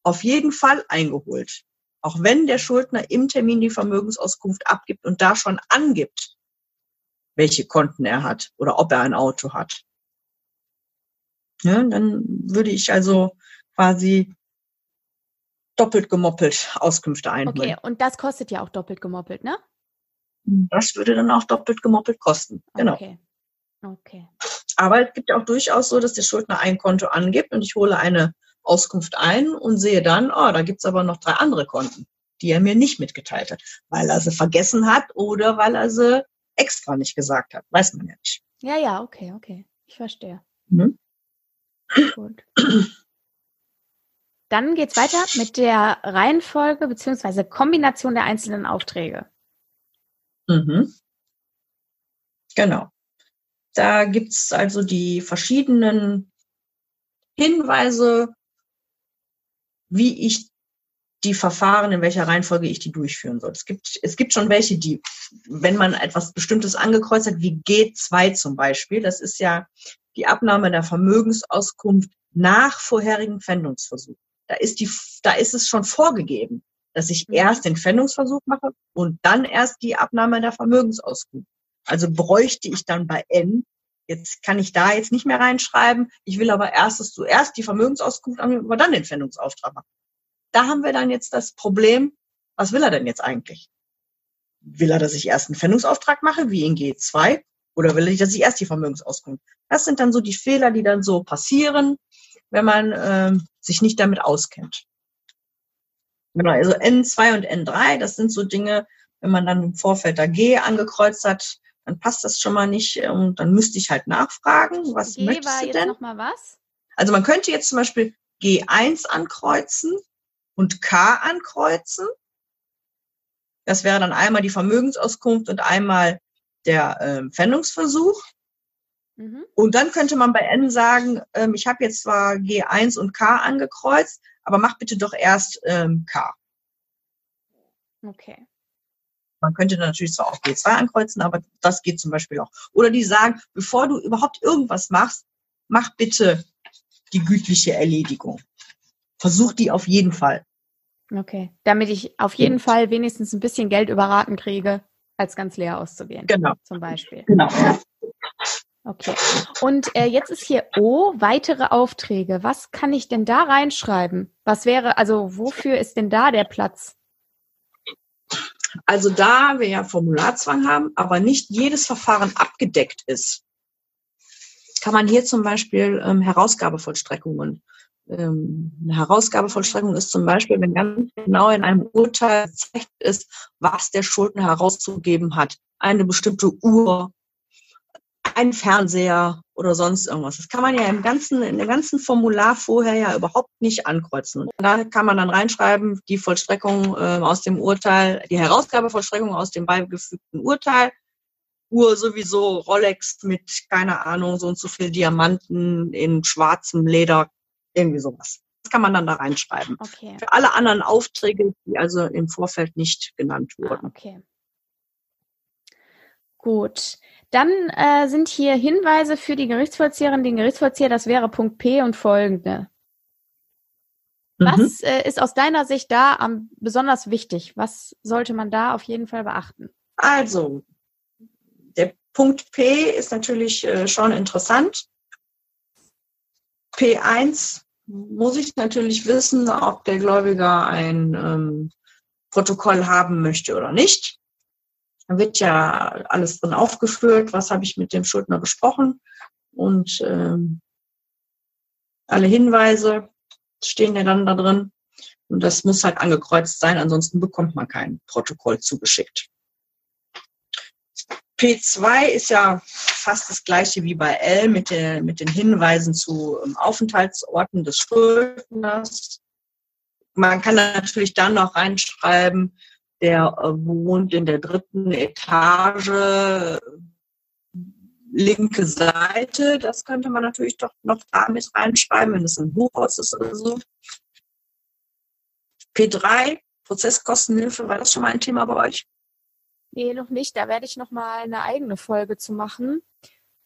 auf jeden Fall eingeholt. Auch wenn der Schuldner im Termin die Vermögensauskunft abgibt und da schon angibt, welche Konten er hat oder ob er ein Auto hat. Ja, dann würde ich also quasi doppelt gemoppelt Auskünfte einholen. Okay, und das kostet ja auch doppelt gemoppelt, ne? Das würde dann auch doppelt gemoppelt kosten. Genau. Okay. Okay. Aber es gibt ja auch durchaus so, dass der Schuldner ein Konto angibt und ich hole eine Auskunft ein und sehe dann, oh, da gibt's aber noch drei andere Konten, die er mir nicht mitgeteilt hat, weil er sie vergessen hat oder weil er sie extra nicht gesagt hat. Weiß man ja nicht. Ja, ja, okay, okay. Ich verstehe. Mhm. Gut. Dann geht's weiter mit der Reihenfolge beziehungsweise Kombination der einzelnen Aufträge. Mhm. Genau. Da gibt's also die verschiedenen Hinweise, wie ich die Verfahren, in welcher Reihenfolge ich die durchführen soll. Es gibt, es gibt schon welche, die, wenn man etwas Bestimmtes angekreuzt hat, wie G2 zum Beispiel, das ist ja die Abnahme der Vermögensauskunft nach vorherigen Pfändungsversuch. Da ist die, da ist es schon vorgegeben, dass ich mhm. erst den Pfändungsversuch mache und dann erst die Abnahme der Vermögensauskunft. Also bräuchte ich dann bei N, jetzt kann ich da jetzt nicht mehr reinschreiben, ich will aber erstes zuerst die Vermögensauskunft annehmen, aber dann den Pfändungsauftrag machen. Da haben wir dann jetzt das Problem, was will er denn jetzt eigentlich? Will er, dass ich erst einen Pfändungsauftrag mache, wie in G2, oder will er, dass ich erst die Vermögensauskunft? Das sind dann so die Fehler, die dann so passieren, wenn man ähm, sich nicht damit auskennt. Genau, also N2 und N3, das sind so Dinge, wenn man dann im Vorfeld da G angekreuzt hat, dann passt das schon mal nicht und dann müsste ich halt nachfragen, was G möchtest du denn? Noch mal was? Also man könnte jetzt zum Beispiel G1 ankreuzen und K ankreuzen. Das wäre dann einmal die Vermögensauskunft und einmal der äh, Pfändungsversuch. Mhm. Und dann könnte man bei N sagen, ähm, ich habe jetzt zwar G1 und K angekreuzt, aber mach bitte doch erst ähm, K. Okay. Man könnte natürlich zwar auch G2 ankreuzen, aber das geht zum Beispiel auch. Oder die sagen, bevor du überhaupt irgendwas machst, mach bitte die gütliche Erledigung. Versuch die auf jeden Fall. Okay, damit ich auf jeden ja. Fall wenigstens ein bisschen Geld überraten kriege, als ganz leer auszuwählen. Genau. Zum Beispiel. Genau. Okay. Und äh, jetzt ist hier O, weitere Aufträge. Was kann ich denn da reinschreiben? Was wäre, also wofür ist denn da der Platz? Also da wir ja Formularzwang haben, aber nicht jedes Verfahren abgedeckt ist, kann man hier zum Beispiel ähm, Herausgabevollstreckungen. Ähm, eine Herausgabevollstreckung ist zum Beispiel, wenn ganz genau in einem Urteil gezeigt ist, was der Schuldner herauszugeben hat. Eine bestimmte Uhr, ein Fernseher oder sonst irgendwas. Das kann man ja im ganzen, in dem ganzen Formular vorher ja überhaupt nicht ankreuzen. Und da kann man dann reinschreiben, die Vollstreckung äh, aus dem Urteil, die Herausgabevollstreckung aus dem beigefügten Urteil. Uhr sowieso Rolex mit, keine Ahnung, so und so viel Diamanten in schwarzem Leder, irgendwie sowas. Das kann man dann da reinschreiben. Okay. Für alle anderen Aufträge, die also im Vorfeld nicht genannt ah, wurden. Ah, okay. Gut. Dann äh, sind hier Hinweise für die Gerichtsvollzieherin, den Gerichtsvollzieher, das wäre Punkt P und folgende. Mhm. Was äh, ist aus deiner Sicht da am besonders wichtig? Was sollte man da auf jeden Fall beachten? Also, der Punkt P ist natürlich äh, schon interessant. P1 muss ich natürlich wissen, ob der Gläubiger ein ähm, Protokoll haben möchte oder nicht. Da wird ja alles drin aufgeführt, was habe ich mit dem Schuldner besprochen und ähm, alle Hinweise stehen ja dann da drin. Und das muss halt angekreuzt sein, ansonsten bekommt man kein Protokoll zugeschickt. P2 ist ja fast das gleiche wie bei L mit, der, mit den Hinweisen zu ähm, Aufenthaltsorten des Schuldners. Man kann natürlich dann noch reinschreiben, der äh, wohnt in der dritten Etage, linke Seite. Das könnte man natürlich doch noch da mit reinschreiben, wenn es ein Hochhaus ist oder so. P3, Prozesskostenhilfe, war das schon mal ein Thema bei euch? Nee, noch nicht. Da werde ich noch mal eine eigene Folge zu machen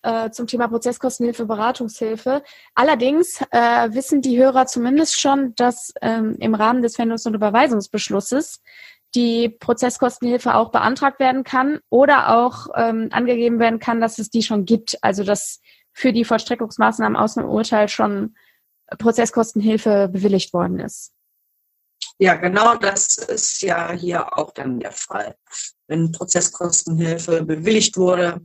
äh, zum Thema Prozesskostenhilfe, Beratungshilfe. Allerdings äh, wissen die Hörer zumindest schon, dass ähm, im Rahmen des Fendungs- und Überweisungsbeschlusses die Prozesskostenhilfe auch beantragt werden kann oder auch ähm, angegeben werden kann, dass es die schon gibt. Also dass für die Vollstreckungsmaßnahmen aus dem Urteil schon Prozesskostenhilfe bewilligt worden ist. Ja, genau das ist ja hier auch dann der Fall. Wenn Prozesskostenhilfe bewilligt wurde,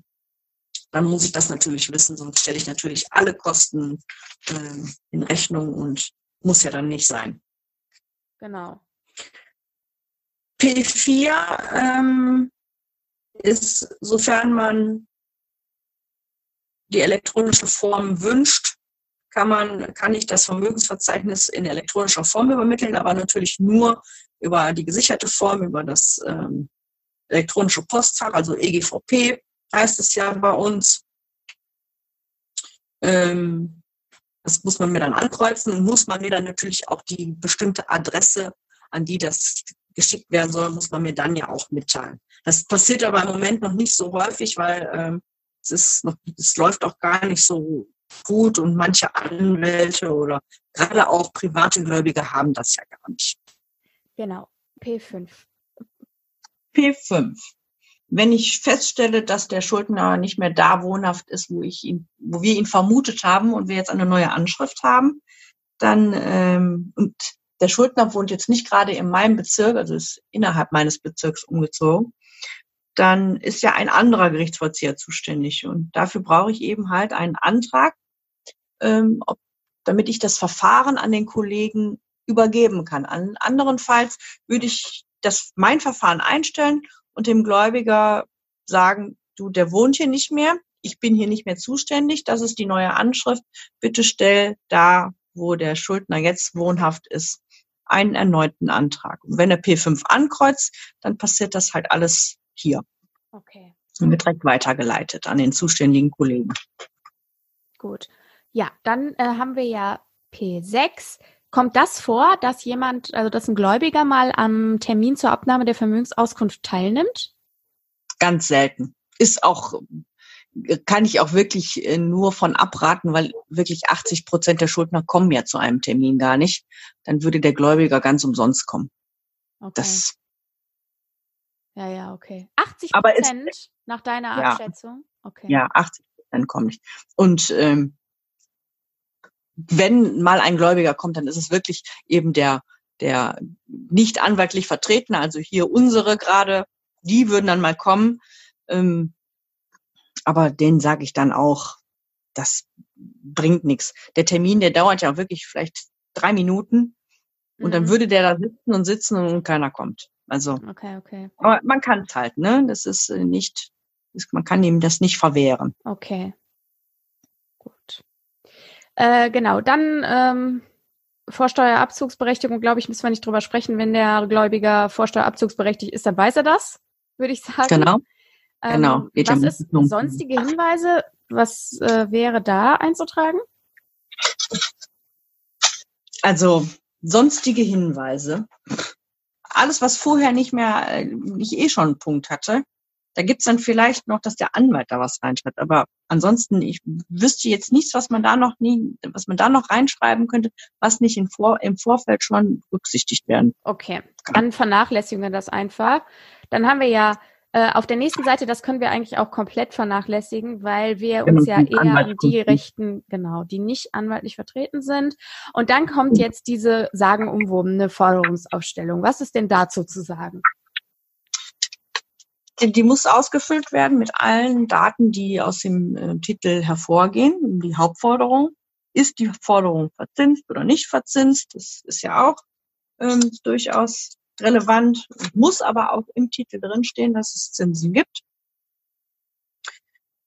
dann muss ich das natürlich wissen, sonst stelle ich natürlich alle Kosten äh, in Rechnung und muss ja dann nicht sein. Genau. P4 ähm, ist, sofern man die elektronische Form wünscht, kann man, kann ich das Vermögensverzeichnis in elektronischer Form übermitteln, aber natürlich nur über die gesicherte Form, über das ähm, elektronische Postfach, also EGVP heißt es ja bei uns. Ähm, das muss man mir dann ankreuzen und muss man mir dann natürlich auch die bestimmte Adresse, an die das geschickt werden soll, muss man mir dann ja auch mitteilen. Das passiert aber im Moment noch nicht so häufig, weil ähm, es ist noch, es läuft auch gar nicht so gut und manche Anwälte oder gerade auch private Gläubige haben das ja gar nicht. Genau, P5. P5. Wenn ich feststelle, dass der Schuldner nicht mehr da wohnhaft ist, wo ich ihn, wo wir ihn vermutet haben und wir jetzt eine neue Anschrift haben, dann ähm, und der Schuldner wohnt jetzt nicht gerade in meinem Bezirk, also ist innerhalb meines Bezirks umgezogen, dann ist ja ein anderer Gerichtsvollzieher zuständig. Und dafür brauche ich eben halt einen Antrag, ähm, ob, damit ich das Verfahren an den Kollegen übergeben kann. An anderenfalls würde ich das mein Verfahren einstellen und dem Gläubiger sagen, du, der wohnt hier nicht mehr, ich bin hier nicht mehr zuständig, das ist die neue Anschrift, bitte stell da, wo der Schuldner jetzt wohnhaft ist, einen erneuten Antrag. Und wenn er P5 ankreuzt, dann passiert das halt alles hier. Okay. Und wird direkt weitergeleitet an den zuständigen Kollegen. Gut. Ja, dann äh, haben wir ja P6. Kommt das vor, dass jemand, also dass ein Gläubiger mal am Termin zur Abnahme der Vermögensauskunft teilnimmt? Ganz selten. Ist auch, kann ich auch wirklich äh, nur von abraten, weil wirklich 80 Prozent der Schuldner kommen ja zu einem Termin gar nicht. Dann würde der Gläubiger ganz umsonst kommen. Okay. Das ja, ja, okay. 80 Prozent nach deiner ja, Abschätzung? Okay. Ja, 80 Prozent kommen nicht. Und ähm, wenn mal ein Gläubiger kommt, dann ist es wirklich eben der, der nicht anwaltlich Vertretene, also hier unsere gerade, die würden dann mal kommen. Ähm, aber denen sage ich dann auch, das bringt nichts. Der Termin, der dauert ja wirklich vielleicht drei Minuten und mhm. dann würde der da sitzen und sitzen und keiner kommt. Also, okay, okay. Aber man kann es halt, ne? Das ist äh, nicht, man kann ihm das nicht verwehren. Okay. Gut. Äh, genau, dann ähm, Vorsteuerabzugsberechtigung, glaube ich, müssen wir nicht drüber sprechen. Wenn der Gläubiger vorsteuerabzugsberechtigt ist, dann weiß er das, würde ich sagen. Genau. Ähm, genau. Geht was ist sonstige Hinweise? Was äh, wäre da einzutragen? Also sonstige Hinweise. Alles, was vorher nicht mehr, äh, nicht eh schon einen Punkt hatte, da gibt's dann vielleicht noch, dass der Anwalt da was reinschreibt. Aber ansonsten, ich wüsste jetzt nichts, was man da noch nie, was man da noch reinschreiben könnte, was nicht im, Vor im Vorfeld schon berücksichtigt werden. Okay, dann vernachlässigen wir das einfach. Dann haben wir ja äh, auf der nächsten Seite, das können wir eigentlich auch komplett vernachlässigen, weil wir genau, uns ja eher an die Rechten, genau, die nicht anwaltlich vertreten sind. Und dann kommt jetzt diese sagenumwobene Forderungsaufstellung. Was ist denn dazu zu sagen? Die muss ausgefüllt werden mit allen Daten, die aus dem äh, Titel hervorgehen. Die Hauptforderung. Ist die Forderung verzinst oder nicht verzinst? Das ist ja auch ähm, durchaus relevant, muss aber auch im Titel drinstehen, dass es Zinsen gibt.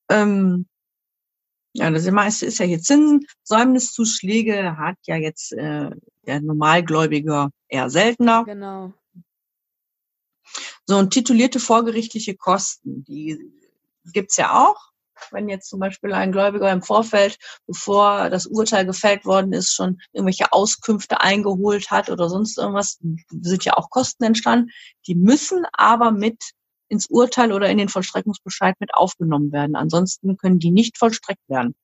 Ähm, ja, das meiste ist ja hier Zinsen. Säumniszuschläge hat ja jetzt äh, der Normalgläubiger eher seltener. Genau. So, und titulierte vorgerichtliche Kosten, die gibt's ja auch. Wenn jetzt zum Beispiel ein Gläubiger im Vorfeld, bevor das Urteil gefällt worden ist, schon irgendwelche Auskünfte eingeholt hat oder sonst irgendwas, sind ja auch Kosten entstanden. Die müssen aber mit ins Urteil oder in den Vollstreckungsbescheid mit aufgenommen werden. Ansonsten können die nicht vollstreckt werden.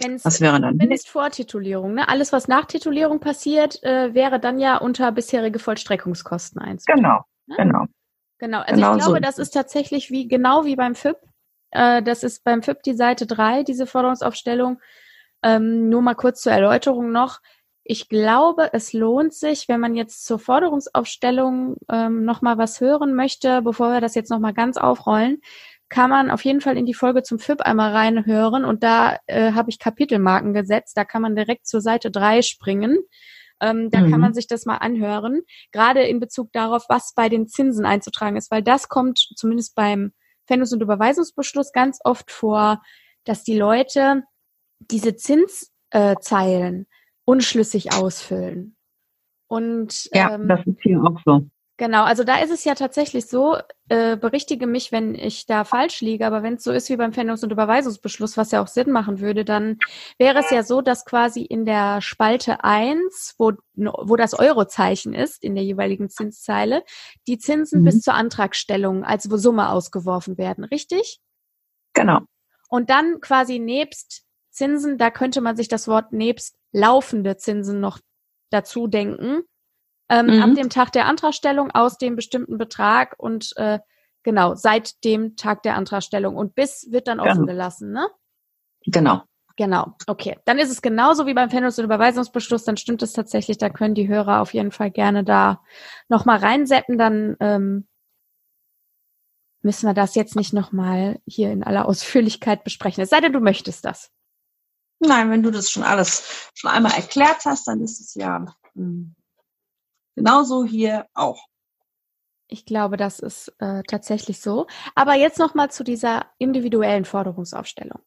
Wenn's, was wäre dann? Wenn es Vortitulierung, ne? Alles, was nach Titulierung passiert, äh, wäre dann ja unter bisherige Vollstreckungskosten einzutragen. Genau, ne? genau. Genau, also genau ich glaube, so. das ist tatsächlich wie genau wie beim FIP. Äh, das ist beim FIP die Seite 3, diese Forderungsaufstellung. Ähm, nur mal kurz zur Erläuterung noch. Ich glaube, es lohnt sich, wenn man jetzt zur Forderungsaufstellung ähm, nochmal was hören möchte, bevor wir das jetzt nochmal ganz aufrollen, kann man auf jeden Fall in die Folge zum FIP einmal reinhören und da äh, habe ich Kapitelmarken gesetzt. Da kann man direkt zur Seite 3 springen. Ähm, da mhm. kann man sich das mal anhören, gerade in Bezug darauf, was bei den Zinsen einzutragen ist, weil das kommt zumindest beim Pfändungs- und Überweisungsbeschluss ganz oft vor, dass die Leute diese Zinszeilen äh, unschlüssig ausfüllen. Und ja, ähm, das ist hier auch so. Genau, also da ist es ja tatsächlich so, äh, berichtige mich, wenn ich da falsch liege, aber wenn es so ist wie beim Pfändungs- und Überweisungsbeschluss, was ja auch Sinn machen würde, dann wäre es ja so, dass quasi in der Spalte 1, wo, wo das Eurozeichen ist, in der jeweiligen Zinszeile, die Zinsen mhm. bis zur Antragstellung als Summe ausgeworfen werden, richtig? Genau. Und dann quasi nebst Zinsen, da könnte man sich das Wort nebst laufende Zinsen noch dazu denken ähm, mhm. ab dem Tag der Antragstellung aus dem bestimmten Betrag und äh, genau, seit dem Tag der Antragstellung und bis wird dann offen genau. gelassen, ne? Genau. Genau, okay. Dann ist es genauso wie beim Fendungs- und Überweisungsbeschluss, dann stimmt es tatsächlich, da können die Hörer auf jeden Fall gerne da nochmal reinsetzen, dann ähm, müssen wir das jetzt nicht nochmal hier in aller Ausführlichkeit besprechen. Es sei denn, du möchtest das. Nein, wenn du das schon alles schon einmal erklärt hast, dann ist es ja hm, Genauso hier auch. Ich glaube, das ist äh, tatsächlich so. Aber jetzt noch mal zu dieser individuellen Forderungsaufstellung.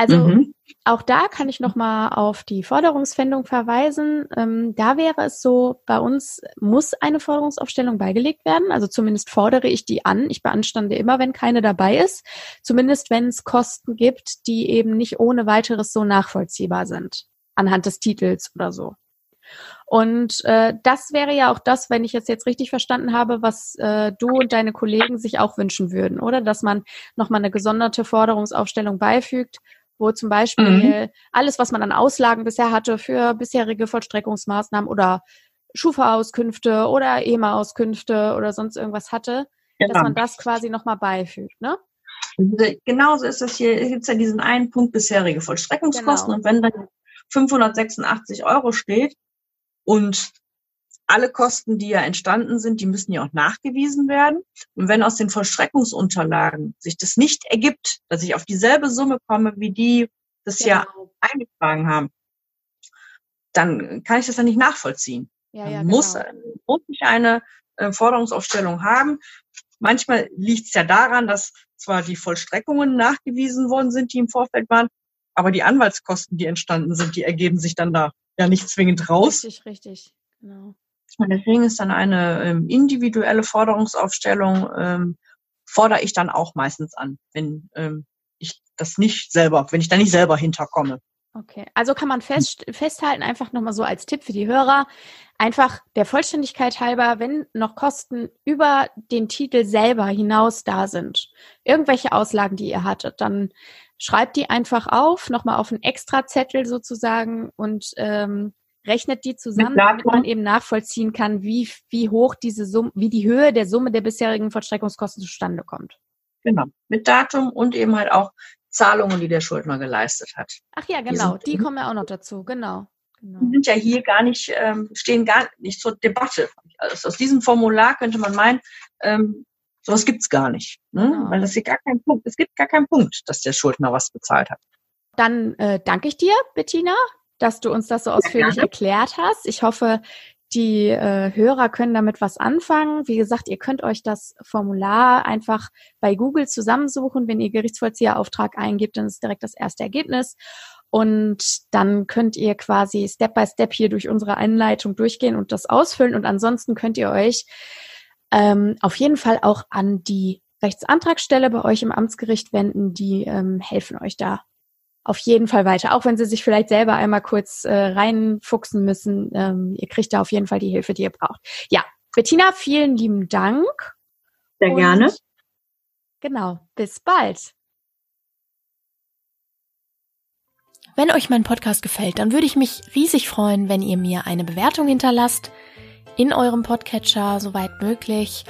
Also mhm. auch da kann ich noch mal auf die Forderungsfindung verweisen. Ähm, da wäre es so, bei uns muss eine Forderungsaufstellung beigelegt werden. Also zumindest fordere ich die an. Ich beanstande immer, wenn keine dabei ist. Zumindest wenn es Kosten gibt, die eben nicht ohne weiteres so nachvollziehbar sind anhand des Titels oder so. Und äh, das wäre ja auch das, wenn ich jetzt jetzt richtig verstanden habe, was äh, du und deine Kollegen sich auch wünschen würden, oder? Dass man nochmal eine gesonderte Forderungsaufstellung beifügt, wo zum Beispiel mhm. alles, was man an Auslagen bisher hatte für bisherige Vollstreckungsmaßnahmen oder Schufa-Auskünfte oder EMA-Auskünfte oder sonst irgendwas hatte, genau. dass man das quasi nochmal beifügt, ne? Genauso ist es hier, gibt es ja diesen einen Punkt bisherige Vollstreckungskosten genau. und wenn dann 586 Euro steht, und alle Kosten, die ja entstanden sind, die müssen ja auch nachgewiesen werden. Und wenn aus den Vollstreckungsunterlagen sich das nicht ergibt, dass ich auf dieselbe Summe komme, wie die das genau. ja eingetragen haben, dann kann ich das ja nicht nachvollziehen. Ja, ja, muss, genau. muss ich eine äh, Forderungsaufstellung haben. Manchmal liegt es ja daran, dass zwar die Vollstreckungen nachgewiesen worden sind, die im Vorfeld waren, aber die Anwaltskosten, die entstanden sind, die ergeben sich dann da ja nicht zwingend raus. Richtig, richtig, genau. Und deswegen ist dann eine ähm, individuelle Forderungsaufstellung, ähm, fordere ich dann auch meistens an, wenn ähm, ich das nicht selber, wenn ich da nicht selber hinterkomme. Okay, also kann man fest, festhalten, einfach nochmal so als Tipp für die Hörer, einfach der Vollständigkeit halber, wenn noch Kosten über den Titel selber hinaus da sind, irgendwelche Auslagen, die ihr hattet, dann schreibt die einfach auf, nochmal auf einen Extrazettel sozusagen und ähm, rechnet die zusammen, damit man eben nachvollziehen kann, wie, wie hoch diese Summe, wie die Höhe der Summe der bisherigen Vollstreckungskosten zustande kommt. Genau. Mit Datum und eben halt auch Zahlungen, die der Schuldner geleistet hat. Ach ja, genau. Die, die kommen ja auch noch dazu. Genau. Genau. Die sind ja hier gar nicht, ähm, stehen gar nicht zur Debatte. Also aus diesem Formular könnte man meinen, ähm, Sowas gibt's gar nicht. Ne? Genau. Weil es hier gar keinen Punkt, es gibt gar keinen Punkt, dass der Schuldner was bezahlt hat. Dann äh, danke ich dir, Bettina, dass du uns das so ausführlich ja, erklärt hast. Ich hoffe, die äh, Hörer können damit was anfangen. Wie gesagt, ihr könnt euch das Formular einfach bei Google zusammensuchen. Wenn ihr Gerichtsvollzieherauftrag eingibt, dann ist direkt das erste Ergebnis. Und dann könnt ihr quasi Step by Step hier durch unsere Einleitung durchgehen und das ausfüllen. Und ansonsten könnt ihr euch ähm, auf jeden Fall auch an die Rechtsantragsstelle bei euch im Amtsgericht wenden. Die ähm, helfen euch da auf jeden Fall weiter. Auch wenn sie sich vielleicht selber einmal kurz äh, reinfuchsen müssen. Ähm, ihr kriegt da auf jeden Fall die Hilfe, die ihr braucht. Ja, Bettina, vielen lieben Dank. Sehr gerne. Genau, bis bald. Wenn euch mein Podcast gefällt, dann würde ich mich riesig freuen, wenn ihr mir eine Bewertung hinterlasst in eurem Podcatcher soweit möglich.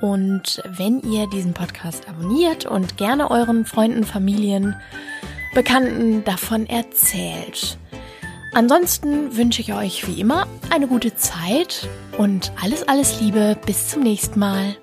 Und wenn ihr diesen Podcast abonniert und gerne euren Freunden, Familien, Bekannten davon erzählt. Ansonsten wünsche ich euch wie immer eine gute Zeit und alles, alles Liebe. Bis zum nächsten Mal.